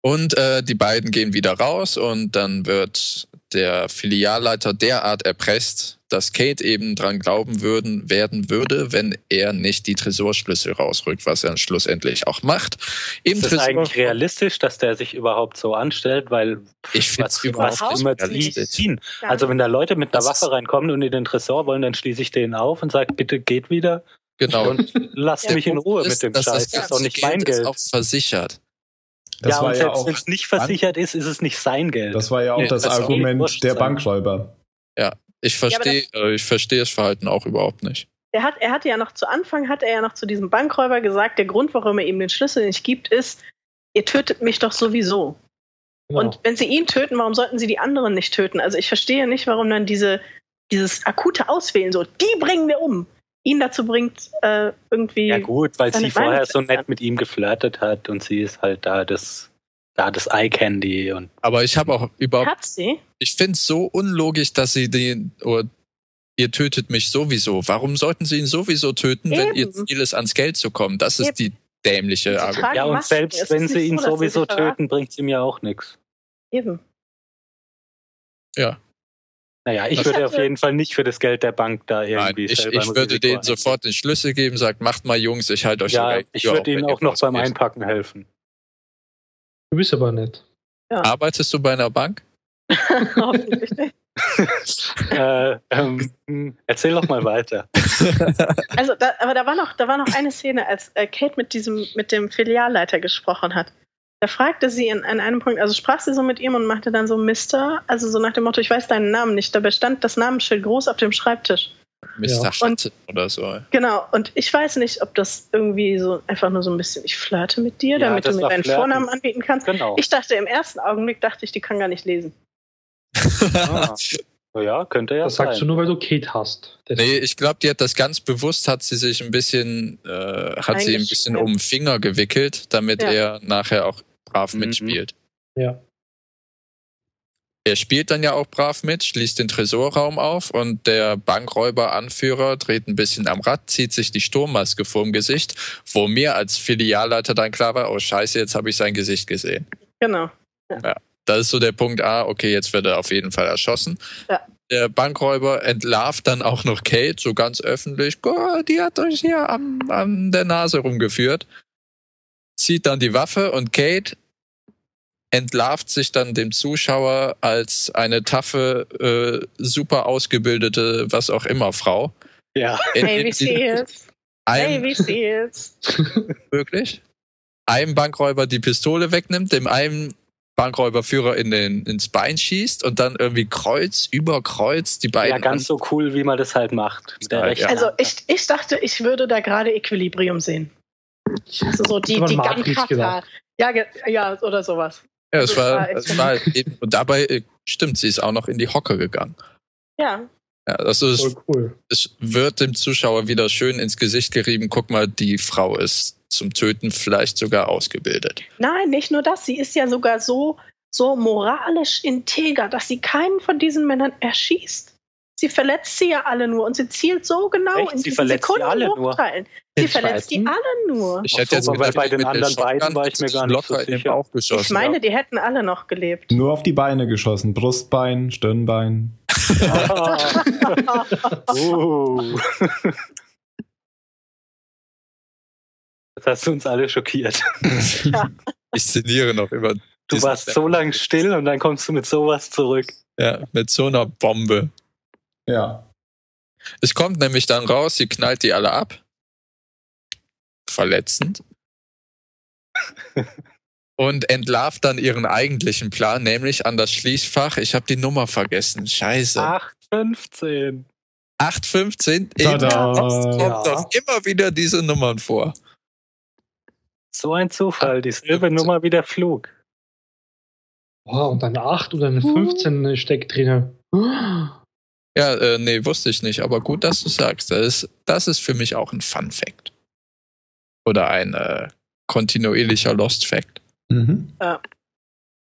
und äh, die beiden gehen wieder raus und dann wird der Filialleiter derart erpresst, dass Kate eben dran glauben würden, werden würde, wenn er nicht die Tresorschlüssel rausrückt, was er schlussendlich auch macht. Im ist es eigentlich realistisch, dass der sich überhaupt so anstellt, weil ich finde es überhaupt immer ziehen. Also wenn da Leute mit einer Waffe reinkommen und in den Tresor wollen, dann schließe ich den auf und sage, bitte geht wieder. Genau. Und lasst mich in Ruhe ist, mit dem Scheiß. Das ist doch nicht mein Geld. Ist auch versichert. Das ja, und selbst ja wenn es nicht versichert ist, ist es nicht sein Geld. Das war ja auch nee, das, Argument der Bankräuber. Ja, ich verstehe ja, ich verstehe das Verhalten auch überhaupt nicht. Er hat, er hatte ja noch zu Anfang, hat er ja noch zu diesem Bankräuber gesagt, der Grund, warum er ihm den Schlüssel nicht gibt, ist, ihr tötet mich doch sowieso. Genau. Und wenn sie ihn töten, warum sollten sie die anderen nicht töten? Also ich verstehe nicht, warum dann diese, dieses akute Auswählen so, die bringen wir um, ihn dazu bringt, äh, irgendwie. Ja gut, weil sie vorher so nett mit ihm geflirtet hat und sie ist halt da das, da das Eye Candy und. Aber ich habe auch überhaupt. Hat sie? Ich finde es so unlogisch, dass sie den oder ihr tötet mich sowieso. Warum sollten sie ihn sowieso töten, Eben. wenn ihr Ziel ist, ans Geld zu kommen? Das ist Eben. die dämliche Argument. Ja, und selbst wenn sie ihn so, sowieso töten, bringt sie mir auch nichts. Eben. Ja. Naja, ich das würde auf jeden Fall nicht für das Geld der Bank da irgendwie Nein, ich, ich würde denen sofort den Schlüssel geben, sagt, macht mal Jungs, ich halte euch Ja, ich würde ihnen auch noch beim Einpacken helfen. Du bist aber nett. Ja. Arbeitest du bei einer Bank? Hoffentlich nicht. äh, ähm, erzähl doch mal weiter. also, da, aber da war noch, da war noch eine Szene, als äh, Kate mit diesem, mit dem Filialleiter gesprochen hat. Da fragte sie in, an einem Punkt, also sprach sie so mit ihm und machte dann so Mister, also so nach dem Motto, ich weiß deinen Namen nicht. Dabei stand das Namensschild groß auf dem Schreibtisch. Mr. Ja. oder so. Genau, und ich weiß nicht, ob das irgendwie so einfach nur so ein bisschen, ich flirte mit dir, ja, damit du mir deinen flirten. Vornamen anbieten kannst. Genau. Ich dachte im ersten Augenblick, dachte ich, die kann gar nicht lesen. ah. Ja, könnte ja das sein. sagst du nur, weil du Kate hast. Nee, ich glaube, die hat das ganz bewusst, hat sie sich ein bisschen, äh, hat sie ein bisschen um den Finger gewickelt, damit ja. er nachher auch brav mhm. mitspielt. Ja. Er spielt dann ja auch brav mit, schließt den Tresorraum auf und der Bankräuber-Anführer dreht ein bisschen am Rad, zieht sich die Sturmmaske vorm Gesicht, wo mir als Filialleiter dann klar war, oh scheiße, jetzt habe ich sein Gesicht gesehen. Genau. Ja. ja. Das ist so der Punkt, ah, okay, jetzt wird er auf jeden Fall erschossen. Ja. Der Bankräuber entlarvt dann auch noch Kate, so ganz öffentlich, oh, die hat euch hier an, an der Nase rumgeführt. Zieht dann die Waffe und Kate entlarvt sich dann dem Zuschauer als eine taffe, äh, super ausgebildete, was auch immer Frau. Ja. Hey, wie steht's? Hey, wie steht's? Wirklich? Einem Bankräuber die Pistole wegnimmt, dem einen Bankräuberführer in den, ins Bein schießt und dann irgendwie Kreuz über Kreuz die beiden. Ja, ganz so cool, wie man das halt macht. Halt, also ich, ich dachte, ich würde da gerade Equilibrium sehen. Also so die, die Gankata. Ja, ja, oder sowas. Ja, es war, es war eben, und dabei, äh, stimmt, sie ist auch noch in die Hocke gegangen. Ja. Ja, also es, cool. es wird dem Zuschauer wieder schön ins Gesicht gerieben, guck mal, die Frau ist zum Töten vielleicht sogar ausgebildet. Nein, nicht nur das, sie ist ja sogar so, so moralisch integer, dass sie keinen von diesen Männern erschießt. Sie verletzt sie ja alle nur und sie zielt so genau Echt? in sie diesen Sekundenbruchteilen. Sie verletzt die alle nur. Ich hätte jetzt gedacht, bei den anderen beiden war ich mir gar nicht so sicher. Ich meine, die hätten alle noch gelebt. Nur auf die Beine geschossen. Brustbein, Stirnbein. uh. Das hast du uns alle schockiert. Ja. Ich szeniere noch immer. Du warst so lang still und dann kommst du mit sowas zurück. Ja, mit so einer Bombe. Ja. Es kommt nämlich dann raus, sie knallt die alle ab. Verletzend. und entlarvt dann ihren eigentlichen Plan, nämlich an das Schließfach. Ich habe die Nummer vergessen. Scheiße. 815. 815? Tada. Kommt ja. doch immer wieder diese Nummern vor. So ein Zufall, dieselbe Nummer wie der Flug. Wow, und eine 8 oder eine 15 steckt drin. Ja, äh, nee, wusste ich nicht, aber gut, dass du sagst. Das ist, das ist für mich auch ein Fun Fact. Oder ein äh, kontinuierlicher Lost Fact. Mhm. Äh,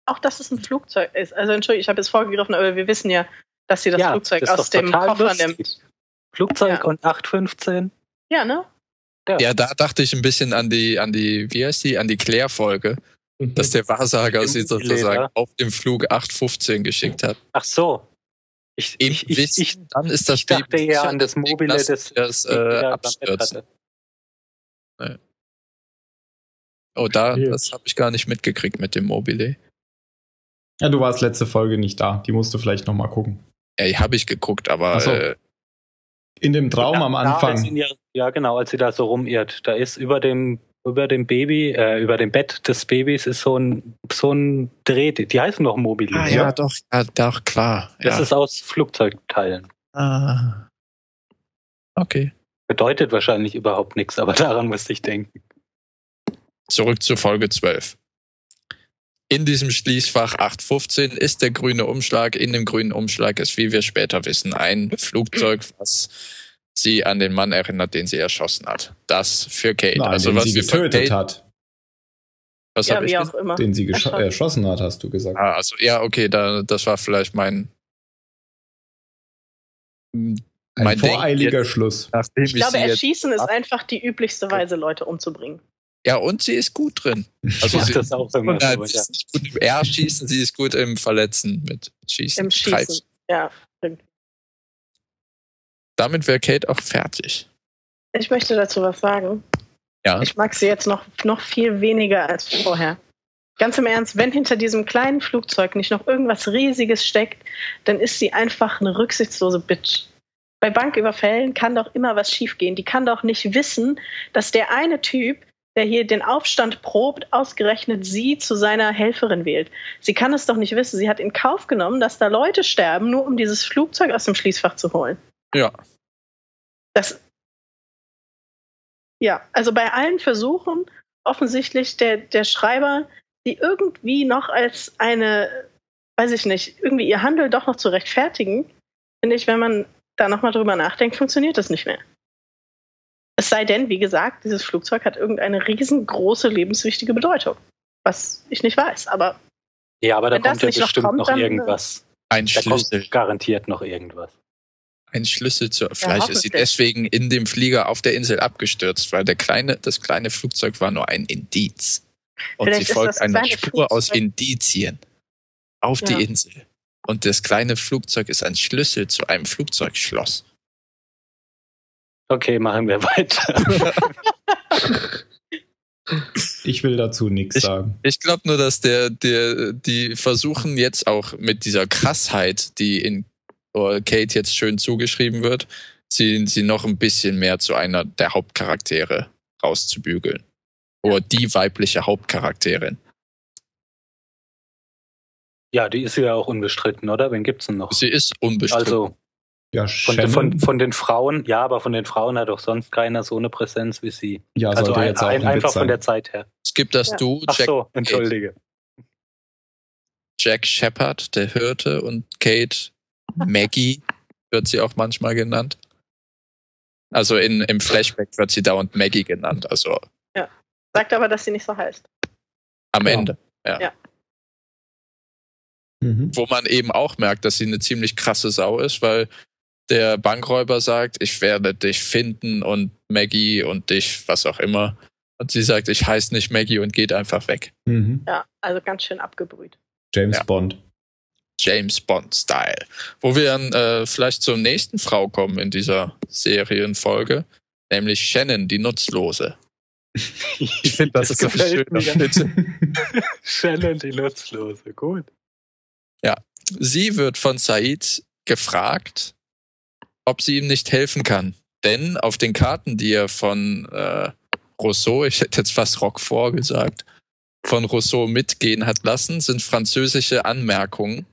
auch, dass es ein Flugzeug ist. Also, Entschuldigung, ich habe jetzt vorgegriffen, aber wir wissen ja, dass sie das ja, Flugzeug das aus dem Koffer lustig. nimmt. Flugzeug ja. und 815. Ja, ne? Ja. ja. da dachte ich ein bisschen an die, an die, wie heißt die, an die Claire-Folge, mhm. dass der Wahrsager sie sozusagen auf dem Flug 815 geschickt hat. Ach so. Ich, ich, ich, ich, dann ist das ich dachte ja an das Mobile des das, äh, abstürzt. Nee. Oh, da, das habe ich gar nicht mitgekriegt mit dem Mobile. Ja, du warst letzte Folge nicht da. Die musst du vielleicht nochmal gucken. Ja, die habe ich geguckt, aber. So. Äh, in dem Traum ja, am Anfang. Ja, ja, genau, als sie da so rumirrt. Da ist über dem, über dem Baby, äh, über dem Bett des Babys ist so ein, so ein Dreh, die heißen doch Mobile. Ah, ja, doch, ja, doch, klar. Das ist aus Flugzeugteilen. Ah. Okay. Bedeutet wahrscheinlich überhaupt nichts, aber daran musste ich denken. Zurück zu Folge 12. In diesem Schließfach 815 ist der grüne Umschlag. In dem grünen Umschlag ist, wie wir später wissen, ein Flugzeug, was sie an den Mann erinnert, den sie erschossen hat. Das für Kate. Nein, also den was sie getötet Kate, hat. Was ja, wie auch immer. Den sie erschossen hat, hast du gesagt. Ah, also ja, okay, da, das war vielleicht mein ein voreiliger jetzt, Schluss. Ich, ich glaube, Erschießen ist einfach die üblichste Weise, Leute umzubringen. Ja, und sie ist gut drin. Also ja, sie, das auch immer nein, so, sie ist gut im R-Schießen, sie ist gut im Verletzen mit Schießen. Im Schießen, Kreis. ja. Damit wäre Kate auch fertig. Ich möchte dazu was sagen. Ja. Ich mag sie jetzt noch, noch viel weniger als vorher. Ganz im Ernst, wenn hinter diesem kleinen Flugzeug nicht noch irgendwas Riesiges steckt, dann ist sie einfach eine rücksichtslose Bitch. Bei Banküberfällen kann doch immer was schiefgehen. Die kann doch nicht wissen, dass der eine Typ, der hier den Aufstand probt, ausgerechnet sie zu seiner Helferin wählt. Sie kann es doch nicht wissen. Sie hat in Kauf genommen, dass da Leute sterben, nur um dieses Flugzeug aus dem Schließfach zu holen. Ja. Das. Ja, also bei allen Versuchen, offensichtlich der, der Schreiber, die irgendwie noch als eine, weiß ich nicht, irgendwie ihr Handel doch noch zu rechtfertigen, finde ich, wenn man da nochmal drüber nachdenkt, funktioniert das nicht mehr. Es sei denn, wie gesagt, dieses Flugzeug hat irgendeine riesengroße lebenswichtige Bedeutung. Was ich nicht weiß, aber. Ja, aber da kommt ja bestimmt kommt, noch dann, irgendwas. Ein da Schlüssel. garantiert noch irgendwas. Ein Schlüssel zur. Vielleicht ja, ist sie deswegen in dem Flieger auf der Insel abgestürzt, weil der kleine, das kleine Flugzeug war nur ein Indiz. Und Vielleicht sie folgt einer Spur Flugzeug. aus Indizien auf ja. die Insel. Und das kleine Flugzeug ist ein Schlüssel zu einem Flugzeugschloss. Okay, machen wir weiter. ich will dazu nichts sagen. Ich glaube nur, dass der, der, die versuchen jetzt auch mit dieser Krassheit, die in Kate jetzt schön zugeschrieben wird, sie, sie noch ein bisschen mehr zu einer der Hauptcharaktere rauszubügeln. Oder die weibliche Hauptcharakterin. Ja, die ist ja auch unbestritten, oder? Wen gibt's denn noch? Sie ist unbestritten. Also ja, von, von, von, den Frauen, ja, aber von den Frauen hat doch sonst keiner so eine Präsenz wie sie. Ja, also ein, jetzt auch ein, einfach von der Zeit her. Es gibt das ja. Du, Jack. Ach so, entschuldige. Jack Shepard, der Hirte, und Kate Maggie wird sie auch manchmal genannt. Also in, im Flashback wird sie dauernd Maggie genannt. Also ja. Sagt aber, dass sie nicht so heißt. Am ja. Ende, ja. ja. Mhm. Wo man eben auch merkt, dass sie eine ziemlich krasse Sau ist, weil der Bankräuber sagt, ich werde dich finden und Maggie und dich, was auch immer. Und sie sagt, ich heiße nicht Maggie und geht einfach weg. Mhm. Ja, also ganz schön abgebrüht. James ja. Bond. James Bond-Style. Wo wir dann äh, vielleicht zur nächsten Frau kommen in dieser Serienfolge, nämlich Shannon, die Nutzlose. Ich finde, das, das ist so schön. Shannon, die Nutzlose, gut. Ja, sie wird von Said gefragt, ob sie ihm nicht helfen kann. Denn auf den Karten, die er von äh, Rousseau, ich hätte jetzt fast Roquefort gesagt, von Rousseau mitgehen hat lassen, sind französische Anmerkungen,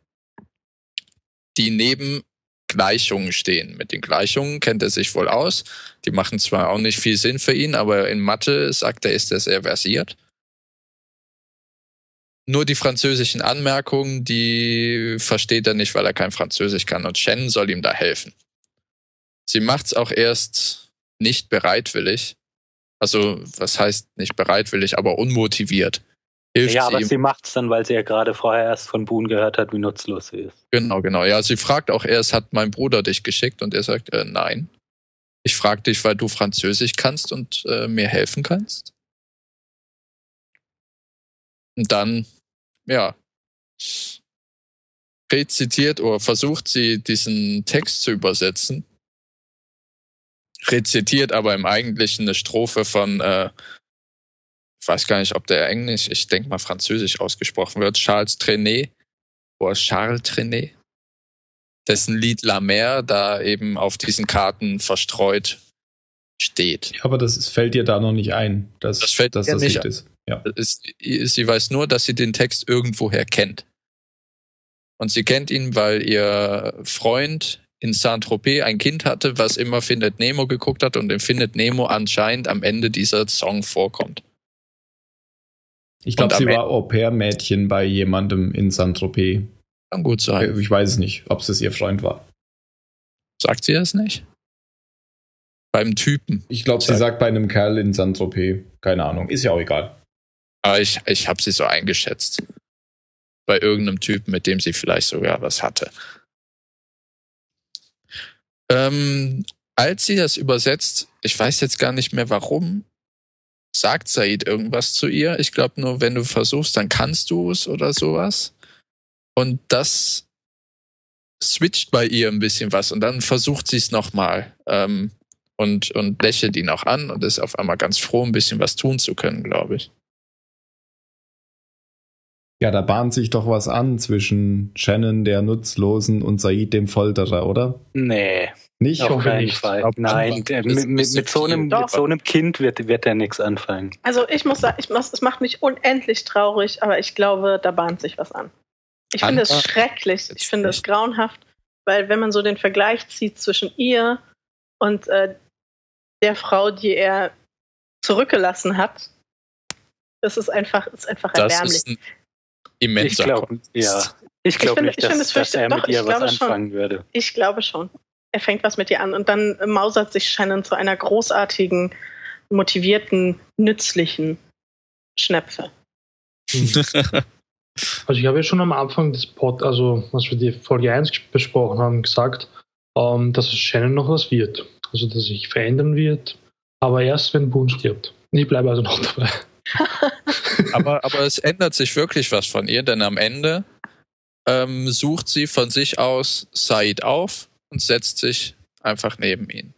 die neben Gleichungen stehen. Mit den Gleichungen kennt er sich wohl aus. Die machen zwar auch nicht viel Sinn für ihn, aber in Mathe sagt er, ist er sehr versiert. Nur die französischen Anmerkungen, die versteht er nicht, weil er kein Französisch kann. Und Shen soll ihm da helfen. Sie macht's auch erst nicht bereitwillig. Also, was heißt nicht bereitwillig, aber unmotiviert hilft ja, aber sie, sie macht es dann, weil sie ja gerade vorher erst von Boone gehört hat, wie nutzlos sie ist. Genau, genau. Ja, sie fragt auch erst, hat mein Bruder dich geschickt? Und er sagt, äh, nein. Ich frage dich, weil du Französisch kannst und äh, mir helfen kannst. Und dann, ja, rezitiert oder versucht sie, diesen Text zu übersetzen. Rezitiert aber im Eigentlichen eine Strophe von äh, weiß gar nicht, ob der Englisch, ich denke mal Französisch ausgesprochen wird, Charles Trenet oder Charles Trenet, dessen Lied La Mer da eben auf diesen Karten verstreut steht. Ja, aber das ist, fällt dir da noch nicht ein, dass das, fällt dass das nicht ist. Ja. ist. Sie weiß nur, dass sie den Text irgendwoher kennt. Und sie kennt ihn, weil ihr Freund in Saint-Tropez ein Kind hatte, was immer Findet Nemo geguckt hat und in Findet Nemo anscheinend am Ende dieser Song vorkommt. Ich glaube, sie war Au-pair-Mädchen bei jemandem in Saint-Tropez. Kann gut sein. Ich weiß es nicht, ob es ihr Freund war. Sagt sie das nicht? Beim Typen. Ich glaube, sie sagt bei einem Kerl in Saint-Tropez. Keine Ahnung. Ist ja auch egal. Aber ich, ich habe sie so eingeschätzt. Bei irgendeinem Typen, mit dem sie vielleicht sogar was hatte. Ähm, als sie das übersetzt, ich weiß jetzt gar nicht mehr warum, sagt Said irgendwas zu ihr. Ich glaube nur, wenn du versuchst, dann kannst du es oder sowas. Und das switcht bei ihr ein bisschen was und dann versucht sie es nochmal ähm, und, und lächelt ihn auch an und ist auf einmal ganz froh, ein bisschen was tun zu können, glaube ich. Ja, da bahnt sich doch was an zwischen Shannon, der Nutzlosen, und Said, dem Folterer, oder? Nee. Nicht? Auf keinen nicht. Fall. Nein, der, mit, mit, mit, so einem, mit so einem Kind wird, wird er nichts anfangen. Also ich muss sagen, ich muss, es macht mich unendlich traurig, aber ich glaube, da bahnt sich was an. Ich finde es schrecklich, ich finde es grauenhaft, weil wenn man so den Vergleich zieht zwischen ihr und äh, der Frau, die er zurückgelassen hat, das ist einfach, ist einfach erbärmlich. Das ist ein immenser ich glaub, Ja. Ich glaube nicht, dass, ich dass er doch, mit ihr was anfangen schon. würde. Ich glaube schon. Er fängt was mit ihr an und dann mausert sich Shannon zu einer großartigen, motivierten, nützlichen Schnepfe. Also ich habe ja schon am Anfang des Pod, also was wir die Folge 1 besprochen haben, gesagt, ähm, dass es Shannon noch was wird. Also dass sich verändern wird, aber erst wenn Boone stirbt. Ich bleibe also noch dabei. aber, aber es ändert sich wirklich was von ihr, denn am Ende ähm, sucht sie von sich aus Said auf und setzt sich einfach neben ihn.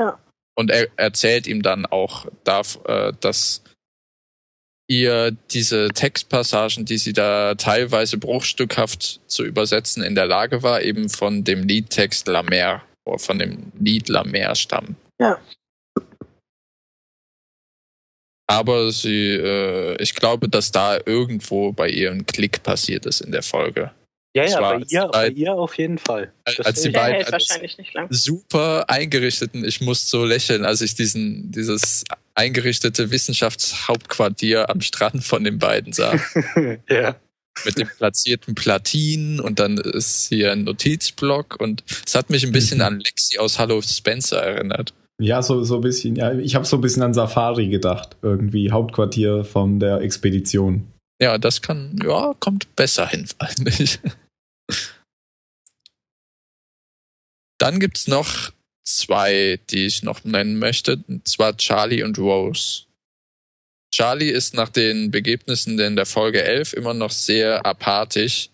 Ja. Und er erzählt ihm dann auch, darf, äh, dass ihr diese Textpassagen, die sie da teilweise bruchstückhaft zu übersetzen in der Lage war, eben von dem Liedtext La Mer oder von dem Lied La Mer stammen. Ja. Aber sie, äh, ich glaube, dass da irgendwo bei ihr ein Klick passiert ist in der Folge. Ja, ja, bei ihr, bei ihr auf jeden Fall. Das als die beiden hält wahrscheinlich nicht lang. super eingerichteten, ich muss so lächeln, als ich diesen, dieses eingerichtete Wissenschaftshauptquartier am Strand von den beiden sah. ja. Mit dem platzierten Platin und dann ist hier ein Notizblock und es hat mich ein bisschen mhm. an Lexi aus Hallo Spencer erinnert. Ja, so, so ein bisschen. Ja, ich habe so ein bisschen an Safari gedacht. Irgendwie Hauptquartier von der Expedition. Ja, das kann, ja, kommt besser hin, eigentlich. Dann gibt's noch zwei, die ich noch nennen möchte, und zwar Charlie und Rose. Charlie ist nach den Begebnissen in der Folge 11 immer noch sehr apathisch.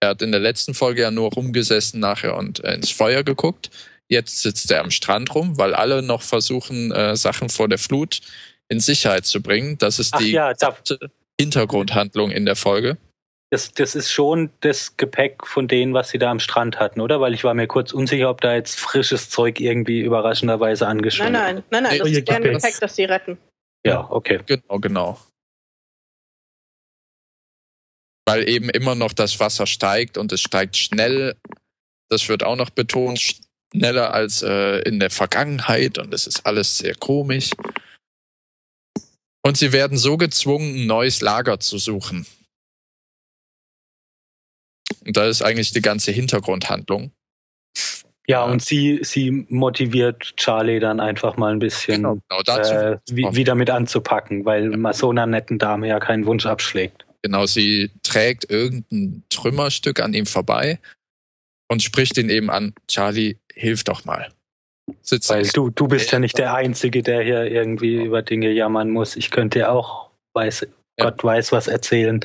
Er hat in der letzten Folge ja nur rumgesessen nachher und ins Feuer geguckt. Jetzt sitzt er am Strand rum, weil alle noch versuchen, äh, Sachen vor der Flut in Sicherheit zu bringen. Das ist Ach die ja, Hintergrundhandlung in der Folge. Das, das ist schon das Gepäck von denen, was sie da am Strand hatten, oder? Weil ich war mir kurz unsicher, ob da jetzt frisches Zeug irgendwie überraschenderweise angeschrieben Nein, nein, nein, nein, das ist deren Gepäck, das sie retten. Ja, okay. Genau, genau. Weil eben immer noch das Wasser steigt und es steigt schnell. Das wird auch noch betont, schneller als äh, in der Vergangenheit und es ist alles sehr komisch. Und sie werden so gezwungen, ein neues Lager zu suchen. Und da ist eigentlich die ganze Hintergrundhandlung. Ja, und sie, sie motiviert Charlie dann einfach mal ein bisschen genau, genau dazu äh, wieder mit anzupacken, weil ja. so einer netten Dame ja keinen Wunsch abschlägt. Genau, sie trägt irgendein Trümmerstück an ihm vorbei und spricht ihn eben an, Charlie, hilf doch mal. Sitz weil du, du bist ja nicht der Einzige, der hier irgendwie über Dinge jammern muss. Ich könnte ja auch, weiß, ja. Gott weiß was erzählen.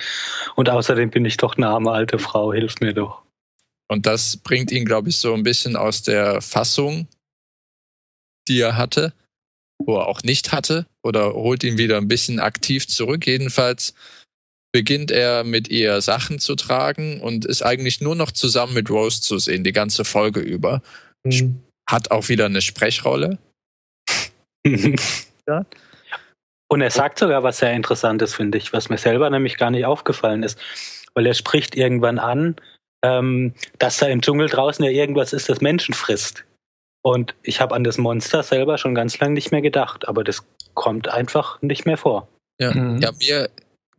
Und außerdem bin ich doch eine arme alte Frau, hilf mir doch. Und das bringt ihn, glaube ich, so ein bisschen aus der Fassung, die er hatte, wo er auch nicht hatte, oder holt ihn wieder ein bisschen aktiv zurück. Jedenfalls beginnt er mit ihr Sachen zu tragen und ist eigentlich nur noch zusammen mit Rose zu sehen, die ganze Folge über. Mhm. Hat auch wieder eine Sprechrolle. ja. Und er sagt sogar was sehr Interessantes, finde ich, was mir selber nämlich gar nicht aufgefallen ist. Weil er spricht irgendwann an, ähm, dass da im Dschungel draußen ja irgendwas ist, das Menschen frisst. Und ich habe an das Monster selber schon ganz lange nicht mehr gedacht, aber das kommt einfach nicht mehr vor. Ja, mhm. ja mir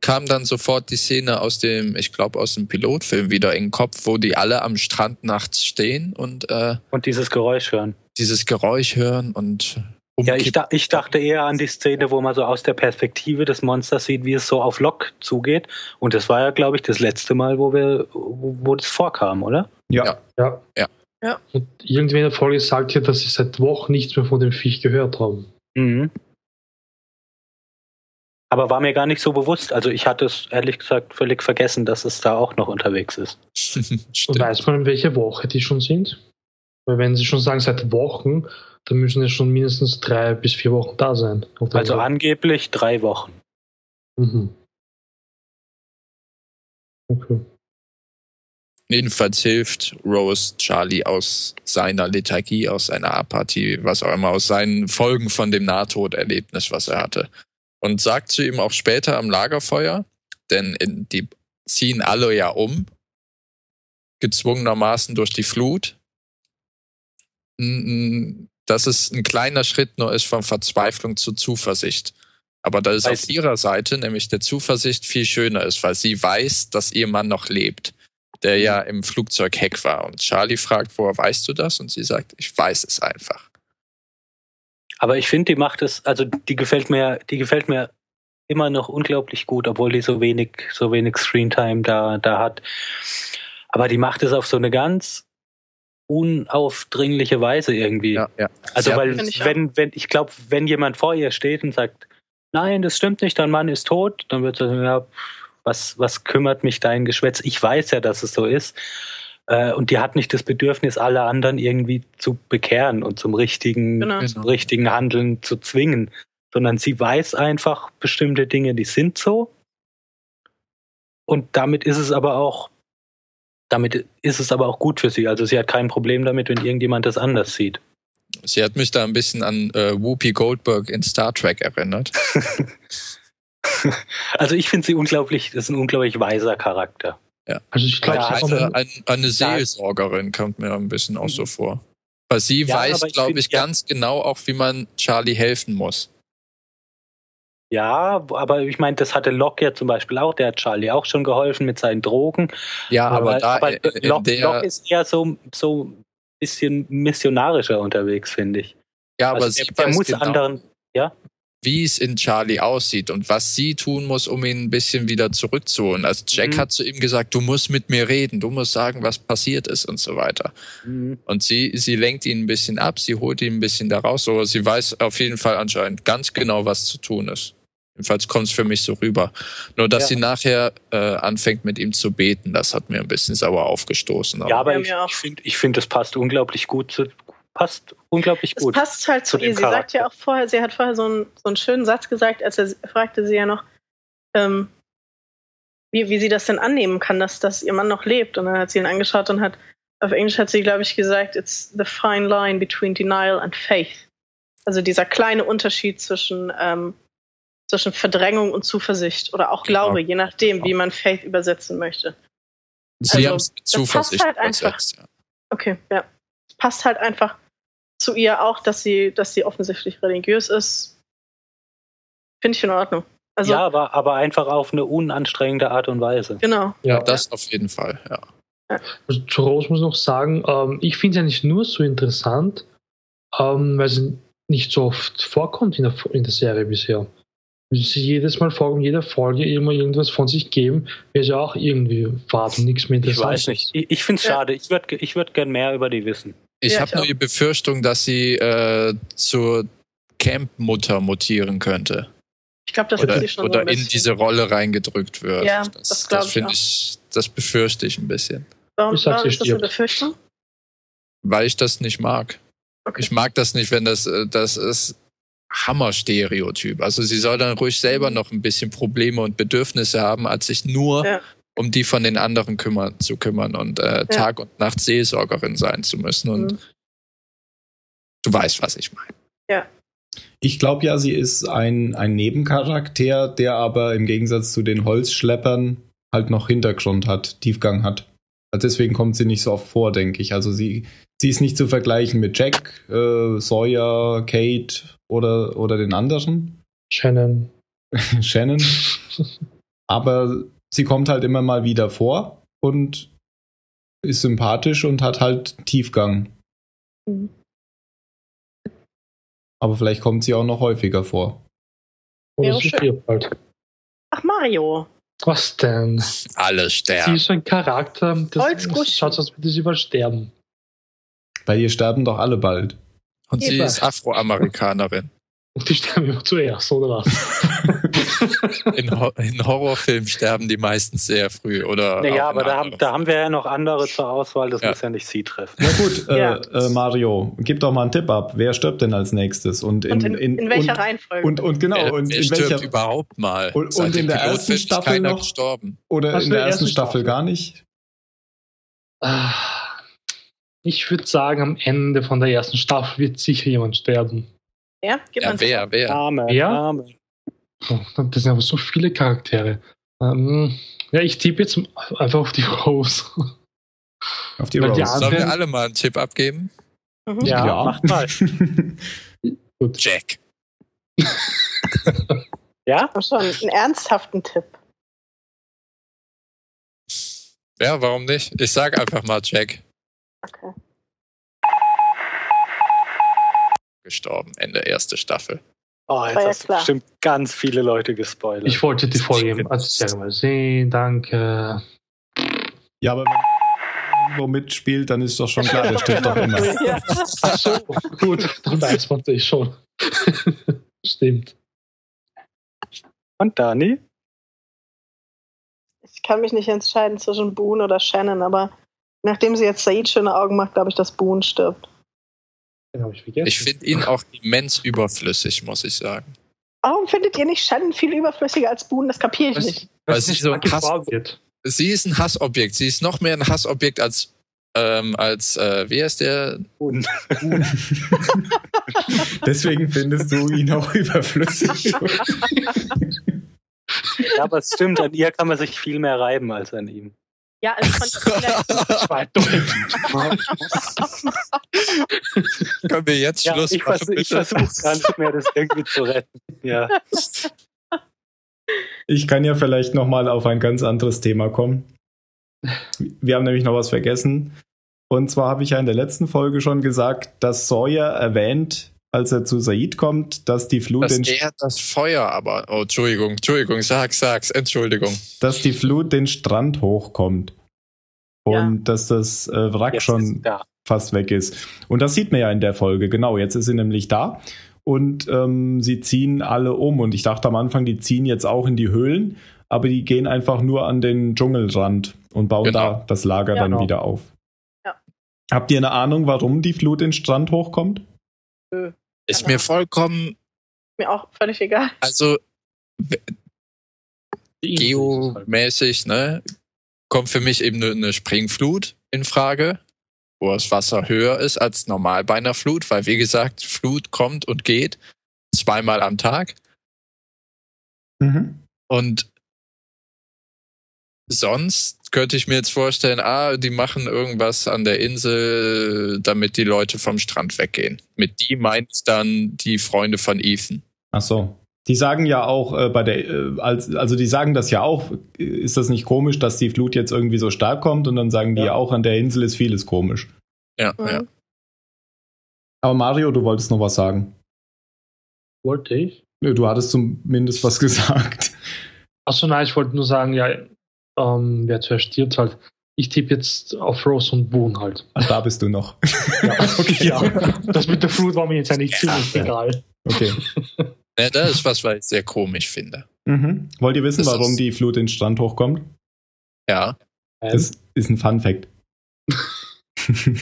kam dann sofort die Szene aus dem, ich glaube, aus dem Pilotfilm wieder in den Kopf, wo die alle am Strand nachts stehen und äh, und dieses Geräusch hören. Dieses Geräusch hören und ja, ich, da, ich, dachte eher an die Szene, wo man so aus der Perspektive des Monsters sieht, wie es so auf Lok zugeht. Und das war ja, glaube ich, das letzte Mal, wo wir, wo, wo das vorkam, oder? Ja. Ja. ja. ja. Und irgendwie in der Folge sagt ja, dass sie seit Wochen nichts mehr von dem Viech gehört haben. Mhm. Aber war mir gar nicht so bewusst. Also ich hatte es ehrlich gesagt völlig vergessen, dass es da auch noch unterwegs ist. Und weiß man, in welcher Woche die schon sind? Weil wenn sie schon sagen, seit Wochen, dann müssen es schon mindestens drei bis vier Wochen da sein. Also Woche. angeblich drei Wochen. Mhm. Okay. Jedenfalls hilft Rose Charlie aus seiner Lethargie, aus seiner Apathie, was auch immer, aus seinen Folgen von dem Nahtoderlebnis, was er hatte. Und sagt zu ihm auch später am Lagerfeuer, denn in, die ziehen alle ja um, gezwungenermaßen durch die Flut dass es ein kleiner Schritt nur ist von Verzweiflung zu Zuversicht. Aber da ist auf ihrer Seite nämlich der Zuversicht viel schöner ist, weil sie weiß, dass ihr Mann noch lebt, der ja im Flugzeugheck war. Und Charlie fragt, woher weißt du das? Und sie sagt, ich weiß es einfach. Aber ich finde, die macht es, also die gefällt mir, die gefällt mir immer noch unglaublich gut, obwohl die so wenig, so wenig Screentime da, da hat. Aber die macht es auf so eine ganz unaufdringliche Weise irgendwie. Ja, ja. Also ja, weil ich wenn, wenn, ich glaube, wenn jemand vor ihr steht und sagt, nein, das stimmt nicht, dein Mann ist tot, dann wird sie sagen, ja, was, was kümmert mich dein Geschwätz? Ich weiß ja, dass es so ist. Äh, und die hat nicht das Bedürfnis, alle anderen irgendwie zu bekehren und zum richtigen, genau. zum richtigen Handeln zu zwingen, sondern sie weiß einfach bestimmte Dinge, die sind so. Und damit ist es aber auch damit ist es aber auch gut für sie. Also sie hat kein Problem damit, wenn irgendjemand das anders sieht. Sie hat mich da ein bisschen an äh, Whoopi Goldberg in Star Trek erinnert. also ich finde sie unglaublich, das ist ein unglaublich weiser Charakter. Ja. Also ich glaube, eine, eine, eine Seelsorgerin kommt mir ein bisschen auch so vor. Weil sie ja, weiß, glaube ich, ja. ganz genau auch, wie man Charlie helfen muss. Ja, aber ich meine, das hatte Locke ja zum Beispiel auch, der hat Charlie auch schon geholfen mit seinen Drogen. Ja, aber, aber da aber Locke, Locke ist eher so so ein bisschen missionarischer unterwegs, finde ich. Ja, aber also der, der muss genau, anderen, ja. Wie es in Charlie aussieht und was sie tun muss, um ihn ein bisschen wieder zurückzuholen. Also Jack mhm. hat zu ihm gesagt, du musst mit mir reden, du musst sagen, was passiert ist und so weiter. Mhm. Und sie, sie lenkt ihn ein bisschen ab, sie holt ihn ein bisschen da raus, aber sie weiß auf jeden Fall anscheinend ganz genau, was zu tun ist. Jedenfalls kommt es für mich so rüber. Nur, dass ja. sie nachher äh, anfängt, mit ihm zu beten, das hat mir ein bisschen sauer aufgestoßen. Aber ja, aber ich, ich finde, ich find, das passt unglaublich gut zu, passt unglaublich gut. Es passt halt zu, ihr. Sie sagt ja auch vorher, sie hat vorher so einen, so einen schönen Satz gesagt, als er fragte sie ja noch, ähm, wie, wie sie das denn annehmen kann, dass, dass ihr Mann noch lebt. Und dann hat sie ihn angeschaut und hat, auf Englisch hat sie, glaube ich, gesagt, it's the fine line between denial and faith. Also dieser kleine Unterschied zwischen, ähm, zwischen Verdrängung und Zuversicht oder auch Glaube, ja. je nachdem, wie man Faith übersetzen möchte. Sie also, haben es Zuversicht halt übersetzt, ja. Okay, ja. Es passt halt einfach zu ihr auch, dass sie, dass sie offensichtlich religiös ist. Finde ich in Ordnung. Also, ja, aber, aber einfach auf eine unanstrengende Art und Weise. Genau. Ja, das auf jeden Fall, ja. Also zu Rose muss ich noch sagen, ähm, ich finde es ja nicht nur so interessant, ähm, weil es nicht so oft vorkommt in der, in der Serie bisher. Sie jedes Mal vorkommt, jede Folge immer irgendwas von sich geben, wäre ja auch irgendwie fad und nichts mehr interessant. Ich weiß nicht. Ich, ich finde es ja. schade. Ich würde ich würd gern mehr über die wissen. Ich ja, habe nur die Befürchtung, dass sie äh, zur Camp-Mutter mutieren könnte. Ich glaube, das oder, wird schon oder so in diese Rolle reingedrückt wird. Ja, das, das, das finde ich, das befürchte ich ein bisschen. Warum, ich warum ist das eine Befürchtung? Weil ich das nicht mag. Okay. Ich mag das nicht, wenn das, äh, das ist Hammer-Stereotyp. Also sie soll dann ruhig selber mhm. noch ein bisschen Probleme und Bedürfnisse haben, als sich nur ja. um die von den anderen kümmern, zu kümmern und äh, ja. Tag und Nacht Seelsorgerin sein zu müssen. Und mhm. du weißt, was ich meine. Ja. Ich glaube ja, sie ist ein, ein Nebencharakter, der aber im Gegensatz zu den Holzschleppern halt noch Hintergrund hat, Tiefgang hat. Also deswegen kommt sie nicht so oft vor, denke ich. Also sie, sie ist nicht zu vergleichen mit Jack, äh, Sawyer, Kate oder, oder den anderen. Shannon. Shannon. aber sie kommt halt immer mal wieder vor und ist sympathisch und hat halt Tiefgang. Mhm. Aber vielleicht kommt sie auch noch häufiger vor. Oder sie stirbt halt. Ach, Mario. Was denn? Alle sterben. Sie ist ein Charakter, das, schaut aus, als würde sie übersterben. Bei ihr sterben doch alle bald. Und sie ist Afroamerikanerin. Und die sterben immer zuerst, oder was? in, Ho in, Horrorfilmen sterben die meistens sehr früh, oder? Naja, aber da haben, da haben, wir ja noch andere zur Auswahl, das ja. muss ja nicht sie treffen. Na gut, äh, ja. äh, Mario, gib doch mal einen Tipp ab. Wer stirbt denn als nächstes? Und in, und in, in, in welcher und, Reihenfolge? Und, und genau, wer, und wer in stirbt welcher überhaupt mal? Und, und in der ersten Staffel noch? Gestorben. Oder Was in der ersten Staffel, Staffel gar nicht? Ah, ich würde sagen, am Ende von der ersten Staffel wird sicher jemand sterben. Ja, Gib ja wer, wer? Name, wer? Name. Oh, das sind aber so viele Charaktere. Ähm, ja, ich tippe jetzt einfach auf die Rose. Auf die Rose. Die Sollen wir alle mal einen Tipp abgeben? Mhm. Ja, ja, macht mal. Gut. Jack. ja? schon einen ernsthaften Tipp. Ja, warum nicht? Ich sag einfach mal Jack. Okay. gestorben, Ende erste Staffel. Oh, jetzt hast du bestimmt ganz viele Leute gespoilert. Ich wollte die Folge als Serie mal sehen, danke. Ja, aber wenn man mitspielt, dann ist doch schon klar, der stimmt doch immer. Ja. Ach so, gut, dann weiß man sich schon. Stimmt. Und Dani? Ich kann mich nicht entscheiden zwischen Boone oder Shannon, aber nachdem sie jetzt Said schöne Augen macht, glaube ich, dass Boone stirbt. Ich, ich finde ihn auch immens überflüssig, muss ich sagen. Warum findet ihr nicht Shannon viel überflüssiger als Boone? Das kapiere ich Was, nicht. Weil sie so ein Hassobjekt. Sie ist ein Hassobjekt. Sie ist noch mehr ein Hassobjekt als ähm, als äh, wie heißt der? Boone. Deswegen findest du ihn auch überflüssig. ja, aber es stimmt, an ihr kann man sich viel mehr reiben als an ihm. Ja, also von Können wir jetzt Schluss ja, ich machen? Vers ich versuche gar nicht mehr, das irgendwie zu retten. Ja. Ich kann ja vielleicht nochmal auf ein ganz anderes Thema kommen. Wir haben nämlich noch was vergessen. Und zwar habe ich ja in der letzten Folge schon gesagt, dass Sawyer erwähnt, als er zu Said kommt, dass die Flut dass den er das Feuer aber oh Entschuldigung Entschuldigung sag sag's Entschuldigung. Dass die Flut den Strand hochkommt. Und ja. dass das äh, Wrack jetzt schon fast weg ist. Und das sieht man ja in der Folge. Genau jetzt ist sie nämlich da. Und ähm, sie ziehen alle um. Und ich dachte am Anfang die ziehen jetzt auch in die Höhlen. Aber die gehen einfach nur an den Dschungelrand und bauen genau. da das Lager ja, dann genau. wieder auf. Ja. habt ihr eine Ahnung warum die Flut den Strand hochkommt? Nö. Ist mir vollkommen. Mir auch völlig egal. Also, geomäßig, ne, kommt für mich eben eine, eine Springflut in Frage, wo das Wasser höher ist als normal bei einer Flut, weil wie gesagt, Flut kommt und geht zweimal am Tag. Mhm. Und sonst könnte ich mir jetzt vorstellen, ah, die machen irgendwas an der Insel, damit die Leute vom Strand weggehen. Mit die meint dann die Freunde von Ethan. Ach so. Die sagen ja auch äh, bei der, äh, als, also die sagen das ja auch, ist das nicht komisch, dass die Flut jetzt irgendwie so stark kommt und dann sagen die ja auch, an der Insel ist vieles komisch. Ja, mhm. ja. Aber Mario, du wolltest noch was sagen. Wollte ich? Du hattest zumindest was gesagt. Achso, nein, ich wollte nur sagen, ja, ähm, wer zuerst stirbt halt. Ich tippe jetzt auf Rose und Boone halt. Ach, da bist du noch. ja, okay, ja. Das mit der Flut war mir jetzt ja nicht ziemlich ja. egal. Okay. Ja, das ist was, was ich sehr komisch finde. Mhm. Wollt ihr wissen, das warum die Flut in den Strand hochkommt? Ja. Das ist ein Fun Fact.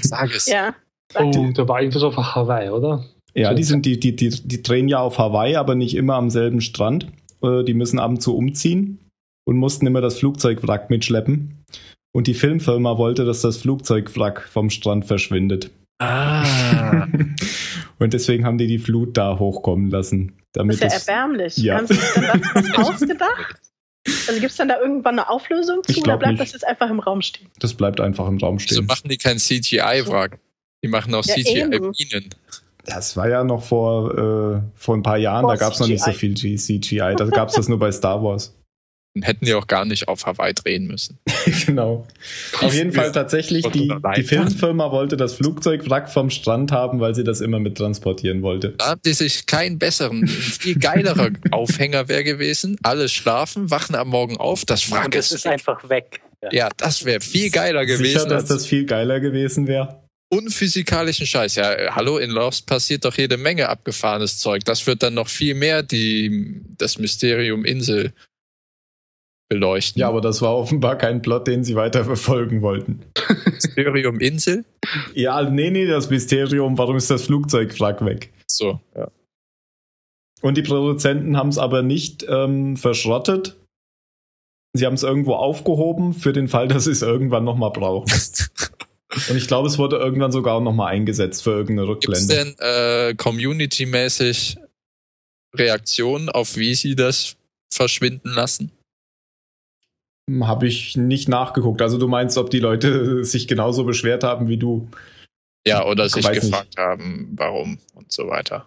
Sag es. Ja. Oh, da war irgendwas auf Hawaii, oder? Ja, die sind die, die, die, die drehen ja auf Hawaii, aber nicht immer am selben Strand. Äh, die müssen ab und zu umziehen und mussten immer das Flugzeugwrack mitschleppen. Und die Filmfirma wollte, dass das Flugzeugwrack vom Strand verschwindet. Ah. und deswegen haben die die Flut da hochkommen lassen. Damit das ist ja erbärmlich. Ja. Haben sie sich dann was ausgedacht? Also gibt es dann da irgendwann eine Auflösung zu oder bleibt nicht. das jetzt einfach im Raum stehen? Das bleibt einfach im Raum stehen. So machen die kein CGI-Wrack. Die machen auch ja, CGI-Bienen. Das war ja noch vor, äh, vor ein paar Jahren, vor da gab es noch nicht so viel CGI. Da gab es das nur bei Star Wars. Dann hätten die auch gar nicht auf Hawaii drehen müssen. genau. Auf jeden Fall tatsächlich, die, die Filmfirma wollte das Flugzeugwrack vom Strand haben, weil sie das immer mit transportieren wollte. Da haben die sich keinen besseren, viel geilerer Aufhänger wäre gewesen. Alle schlafen, wachen am Morgen auf, das Wrack Und ist, ist einfach weg. Ja, ja das wäre viel geiler gewesen. Sicher, dass das viel geiler gewesen wäre? unphysikalischen Scheiß. Ja, hallo, in Lost passiert doch jede Menge abgefahrenes Zeug. Das wird dann noch viel mehr die, das Mysterium Insel beleuchten. Ja, aber das war offenbar kein Plot, den sie weiter verfolgen wollten. Mysterium Insel? Ja, nee, nee, das Mysterium, warum ist das Flugzeugwrack weg? So, ja. Und die Produzenten haben es aber nicht ähm, verschrottet. Sie haben es irgendwo aufgehoben für den Fall, dass sie es irgendwann nochmal brauchen. Und ich glaube, es wurde irgendwann sogar auch nochmal eingesetzt für irgendeine Rückblende. Gibt es denn äh, community-mäßig Reaktionen auf wie sie das verschwinden lassen? Habe ich nicht nachgeguckt. Also du meinst, ob die Leute sich genauso beschwert haben wie du? Ja, oder sich gefragt nicht. haben, warum und so weiter.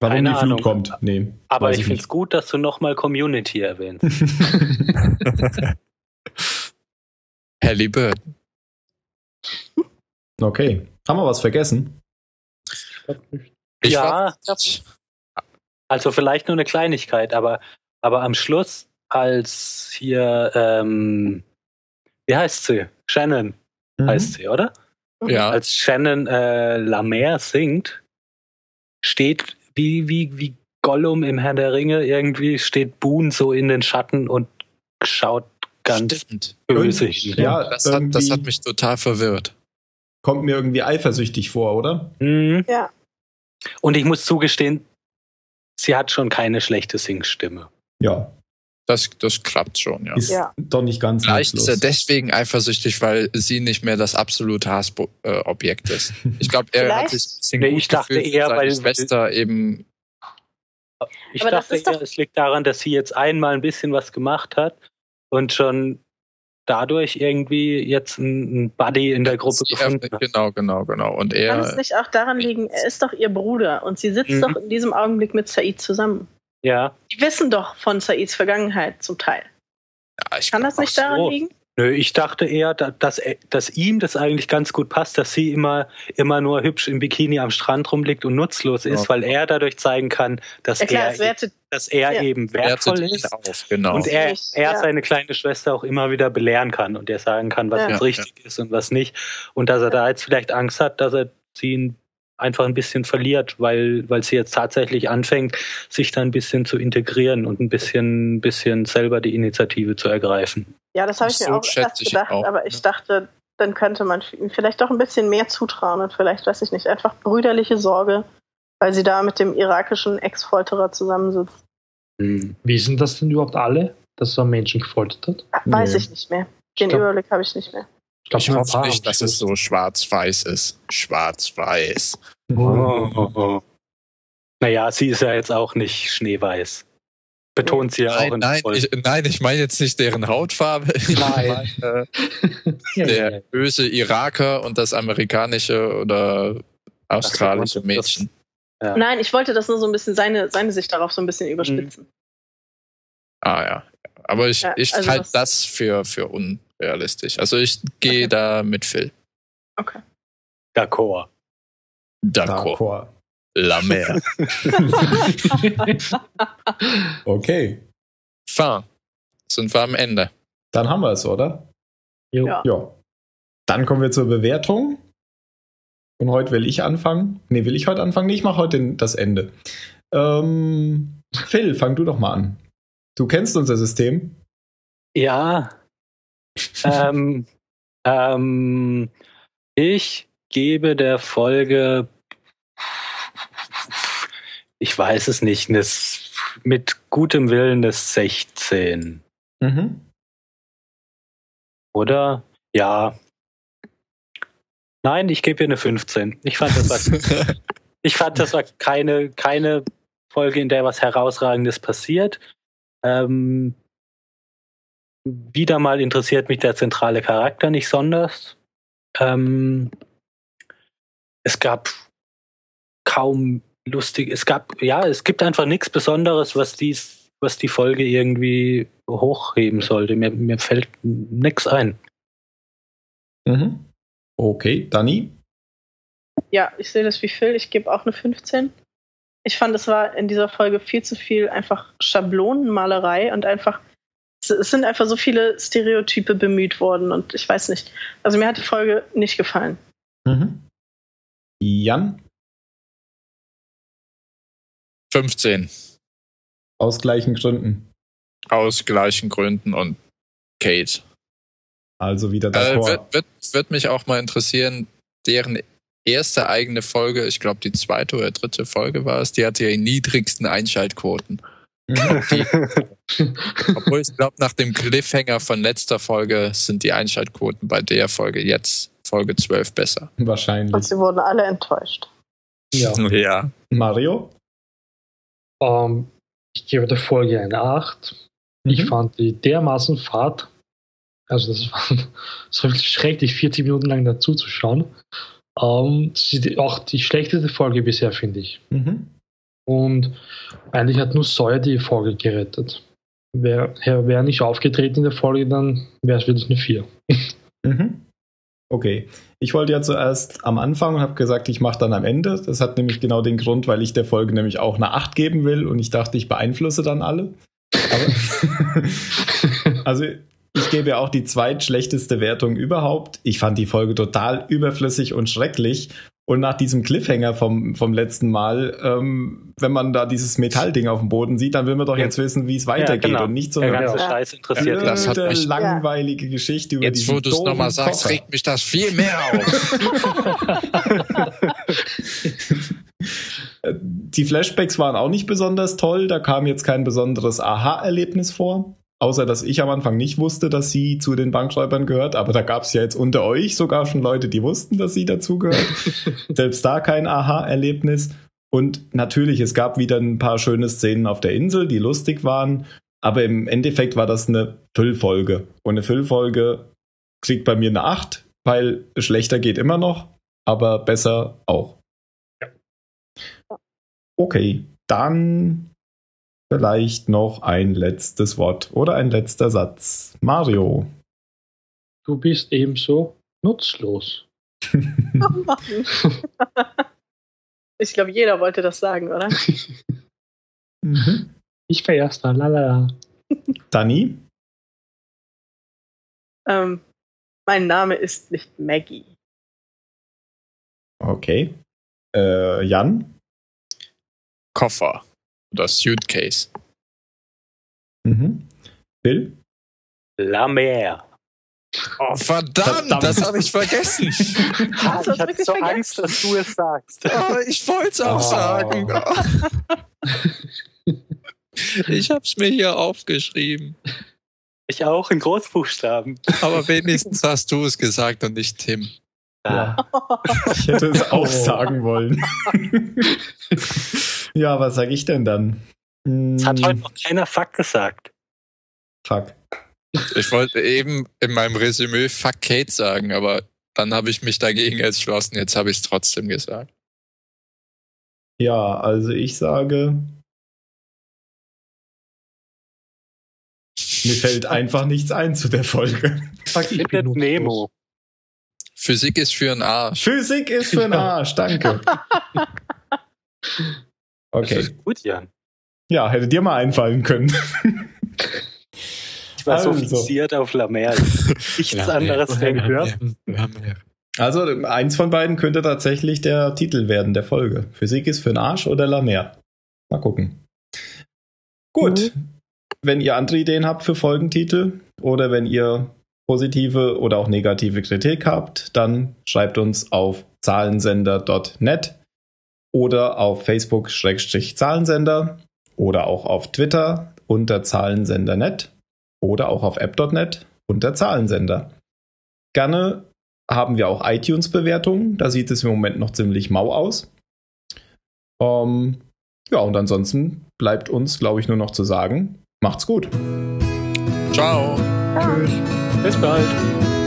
Warum Keine die Flut Ahnung. kommt? Nee. Aber ich, ich finde es gut, dass du nochmal Community erwähnst. Halliburton. Okay. Haben wir was vergessen? Ich ja. Also vielleicht nur eine Kleinigkeit, aber, aber am Schluss, als hier, ähm, wie heißt sie? Shannon mhm. heißt sie, oder? Ja. Als Shannon äh, La Mer singt, steht wie, wie, wie Gollum im Herr der Ringe irgendwie, steht Boone so in den Schatten und schaut ganz Stimmt. böse. Ja, das hat, das hat mich total verwirrt kommt mir irgendwie eifersüchtig vor, oder? Mhm. Ja. Und ich muss zugestehen, sie hat schon keine schlechte Singstimme. Ja. Das, das klappt schon, ja. Ist ja. doch nicht ganz Vielleicht ist er deswegen eifersüchtig, weil sie nicht mehr das absolute Hassobjekt ist. Ich glaube, er Vielleicht? hat sich ein bisschen nee, ich dachte eher, weil Schwester eben. Ich Aber dachte eher, es liegt daran, dass sie jetzt einmal ein bisschen was gemacht hat und schon dadurch irgendwie jetzt ein Buddy in der Gruppe gefunden hat. Genau, genau, genau. Und er. Kann es nicht auch daran liegen, er ist doch ihr Bruder und sie sitzt mhm. doch in diesem Augenblick mit Said zusammen. Ja. Die wissen doch von Saids Vergangenheit zum Teil. Ja, Kann das nicht daran so. liegen? Nö, ich dachte eher, dass, dass ihm das eigentlich ganz gut passt, dass sie immer, immer nur hübsch im Bikini am Strand rumliegt und nutzlos ist, ja. weil er dadurch zeigen kann, dass ja, klar, er, wertet, dass er ja. eben wertvoll ist. Auf, genau. Und er, er seine kleine Schwester auch immer wieder belehren kann und er sagen kann, was jetzt richtig ist und was nicht. Und dass er da jetzt vielleicht Angst hat, dass er sie einfach ein bisschen verliert, weil, weil sie jetzt tatsächlich anfängt, sich da ein bisschen zu integrieren und ein bisschen, bisschen selber die Initiative zu ergreifen. Ja, das habe ich so mir auch erst gedacht, auch. aber ich dachte, dann könnte man ihm vielleicht doch ein bisschen mehr zutrauen und vielleicht, weiß ich nicht, einfach brüderliche Sorge, weil sie da mit dem irakischen Ex-Folterer zusammensitzt. Hm. Wie sind das denn überhaupt alle? dass er Menschen gefoltert hat? Weiß nee. ich nicht mehr. Den glaub, Überblick habe ich nicht mehr. Ich glaube ich nicht, dass es so schwarz-weiß ist. Schwarz-weiß. Oh, oh, oh. Naja, sie ist ja jetzt auch nicht schneeweiß. Betont sie ja nein, auch in nein, ich, nein, ich meine jetzt nicht deren Hautfarbe. Nein. Meine, äh, der böse Iraker und das amerikanische oder australische Mädchen. Ja. Nein, ich wollte das nur so ein bisschen seine, seine Sicht darauf so ein bisschen überspitzen. Ah ja. Aber ich, ja, ich also halte das für, für unrealistisch. Also ich gehe okay. da mit Phil. Okay. D'accord. D'accord. La mer. okay. Fin. Sind wir am Ende. Dann haben wir es, oder? Ja. ja. Dann kommen wir zur Bewertung. Und heute will ich anfangen. Ne, will ich heute anfangen? Nee, ich mache heute das Ende. Ähm, Phil, fang du doch mal an. Du kennst unser System? Ja. Ähm, ähm, ich gebe der Folge, ich weiß es nicht, mit gutem Willen das 16. Mhm. Oder? Ja. Nein, ich gebe ihr eine 15. Ich fand, das war, ich fand, das war keine, keine Folge, in der was Herausragendes passiert. Ähm, wieder mal interessiert mich der zentrale Charakter nicht sonders. Ähm, es gab kaum lustig, es gab, ja, es gibt einfach nichts Besonderes, was dies, was die Folge irgendwie hochheben sollte. Mir, mir fällt nichts ein. Mhm. Okay, Dani? Ja, ich sehe das wie Phil. Ich gebe auch eine 15 ich fand, es war in dieser Folge viel zu viel einfach Schablonenmalerei und einfach, es sind einfach so viele Stereotype bemüht worden und ich weiß nicht. Also mir hat die Folge nicht gefallen. Mhm. Jan? 15. Aus gleichen Gründen. Aus gleichen Gründen und Kate. Also wieder äh, wird, wird, wird mich auch mal interessieren, deren erste eigene Folge, ich glaube die zweite oder dritte Folge war es, die hatte ja die niedrigsten Einschaltquoten. Mhm. Obwohl ich glaube, nach dem Cliffhanger von letzter Folge sind die Einschaltquoten bei der Folge jetzt, Folge 12, besser. Wahrscheinlich. Und sie wurden alle enttäuscht. Ja. ja. Mario? Um, ähm, ich gebe der Folge eine 8. Mhm. Ich fand die dermaßen fad. Also das war, das war wirklich schrecklich, 40 Minuten lang dazu zu schauen. Ähm, das ist auch die schlechteste Folge bisher, finde ich. Mhm. Und eigentlich hat nur Sawyer die Folge gerettet. Wäre wär nicht aufgetreten in der Folge, dann wäre es wirklich eine 4. Mhm. Okay. Ich wollte ja zuerst am Anfang und habe gesagt, ich mache dann am Ende. Das hat nämlich genau den Grund, weil ich der Folge nämlich auch eine 8 geben will und ich dachte, ich beeinflusse dann alle. also ich gebe ja auch die zweitschlechteste Wertung überhaupt. Ich fand die Folge total überflüssig und schrecklich. Und nach diesem Cliffhanger vom, vom letzten Mal, ähm, wenn man da dieses Metallding auf dem Boden sieht, dann will man doch jetzt wissen, wie es weitergeht ja, genau. und nicht so eine ganze Scheiß interessiert. Das hat mich, langweilige Geschichte über Jetzt, wo du es nochmal sagst, regt mich das viel mehr auf. die Flashbacks waren auch nicht besonders toll. Da kam jetzt kein besonderes Aha-Erlebnis vor. Außer dass ich am Anfang nicht wusste, dass sie zu den Bankräubern gehört, aber da gab es ja jetzt unter euch sogar schon Leute, die wussten, dass sie dazugehört. Selbst da kein Aha-Erlebnis. Und natürlich, es gab wieder ein paar schöne Szenen auf der Insel, die lustig waren, aber im Endeffekt war das eine Füllfolge. Und eine Füllfolge kriegt bei mir eine 8, weil schlechter geht immer noch, aber besser auch. Okay, dann Vielleicht noch ein letztes Wort oder ein letzter Satz. Mario. Du bist ebenso nutzlos. ich glaube, jeder wollte das sagen, oder? mhm. Ich vererst da, lalala. Dani? Ähm, mein Name ist nicht Maggie. Okay. Äh, Jan? Koffer oder Suitcase. Mhm. Bill? La Mer. Oh, verdammt, verdammt. das habe ich vergessen. ah, ich hatte so vergessen? Angst, dass du es sagst. Oh, ich wollte es auch oh. sagen. Ich hab's mir hier aufgeschrieben. Ich auch in Großbuchstaben. Aber wenigstens hast du es gesagt und nicht Tim. Ja. Ich hätte es auch sagen wollen. ja, was sage ich denn dann? Es hat heute noch keiner Fuck gesagt. Fuck. Ich wollte eben in meinem Resümee Fuck Kate sagen, aber dann habe ich mich dagegen entschlossen. Jetzt habe ich es trotzdem gesagt. Ja, also ich sage. Mir fällt einfach nichts ein zu der Folge. Bin Nemo. Physik ist für einen Arsch. Physik ist für einen Arsch, danke. Okay. Das ist gut, Jan. Ja, hätte dir mal einfallen können. Ich war also. so fixiert auf Lamer. Nichts anderes gehört. Also eins von beiden könnte tatsächlich der Titel werden der Folge. Physik ist für den Arsch oder Lamer. Mal gucken. Gut. Mhm. Wenn ihr andere Ideen habt für Folgentitel oder wenn ihr positive oder auch negative Kritik habt, dann schreibt uns auf zahlensender.net oder auf Facebook-Zahlensender oder auch auf Twitter unter Zahlensender.net oder auch auf app.net unter Zahlensender. Gerne haben wir auch iTunes-Bewertungen, da sieht es im Moment noch ziemlich mau aus. Ähm, ja, und ansonsten bleibt uns, glaube ich, nur noch zu sagen, macht's gut. Ciao. Tschüss. Bis bald.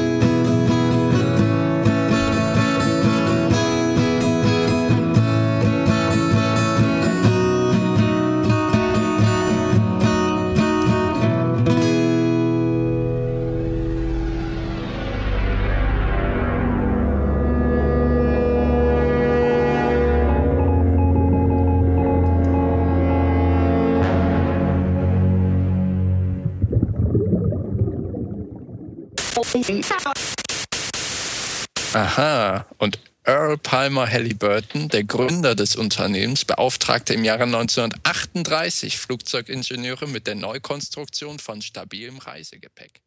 Palmer Halliburton, der Gründer des Unternehmens, beauftragte im Jahre 1938 Flugzeugingenieure mit der Neukonstruktion von stabilem Reisegepäck.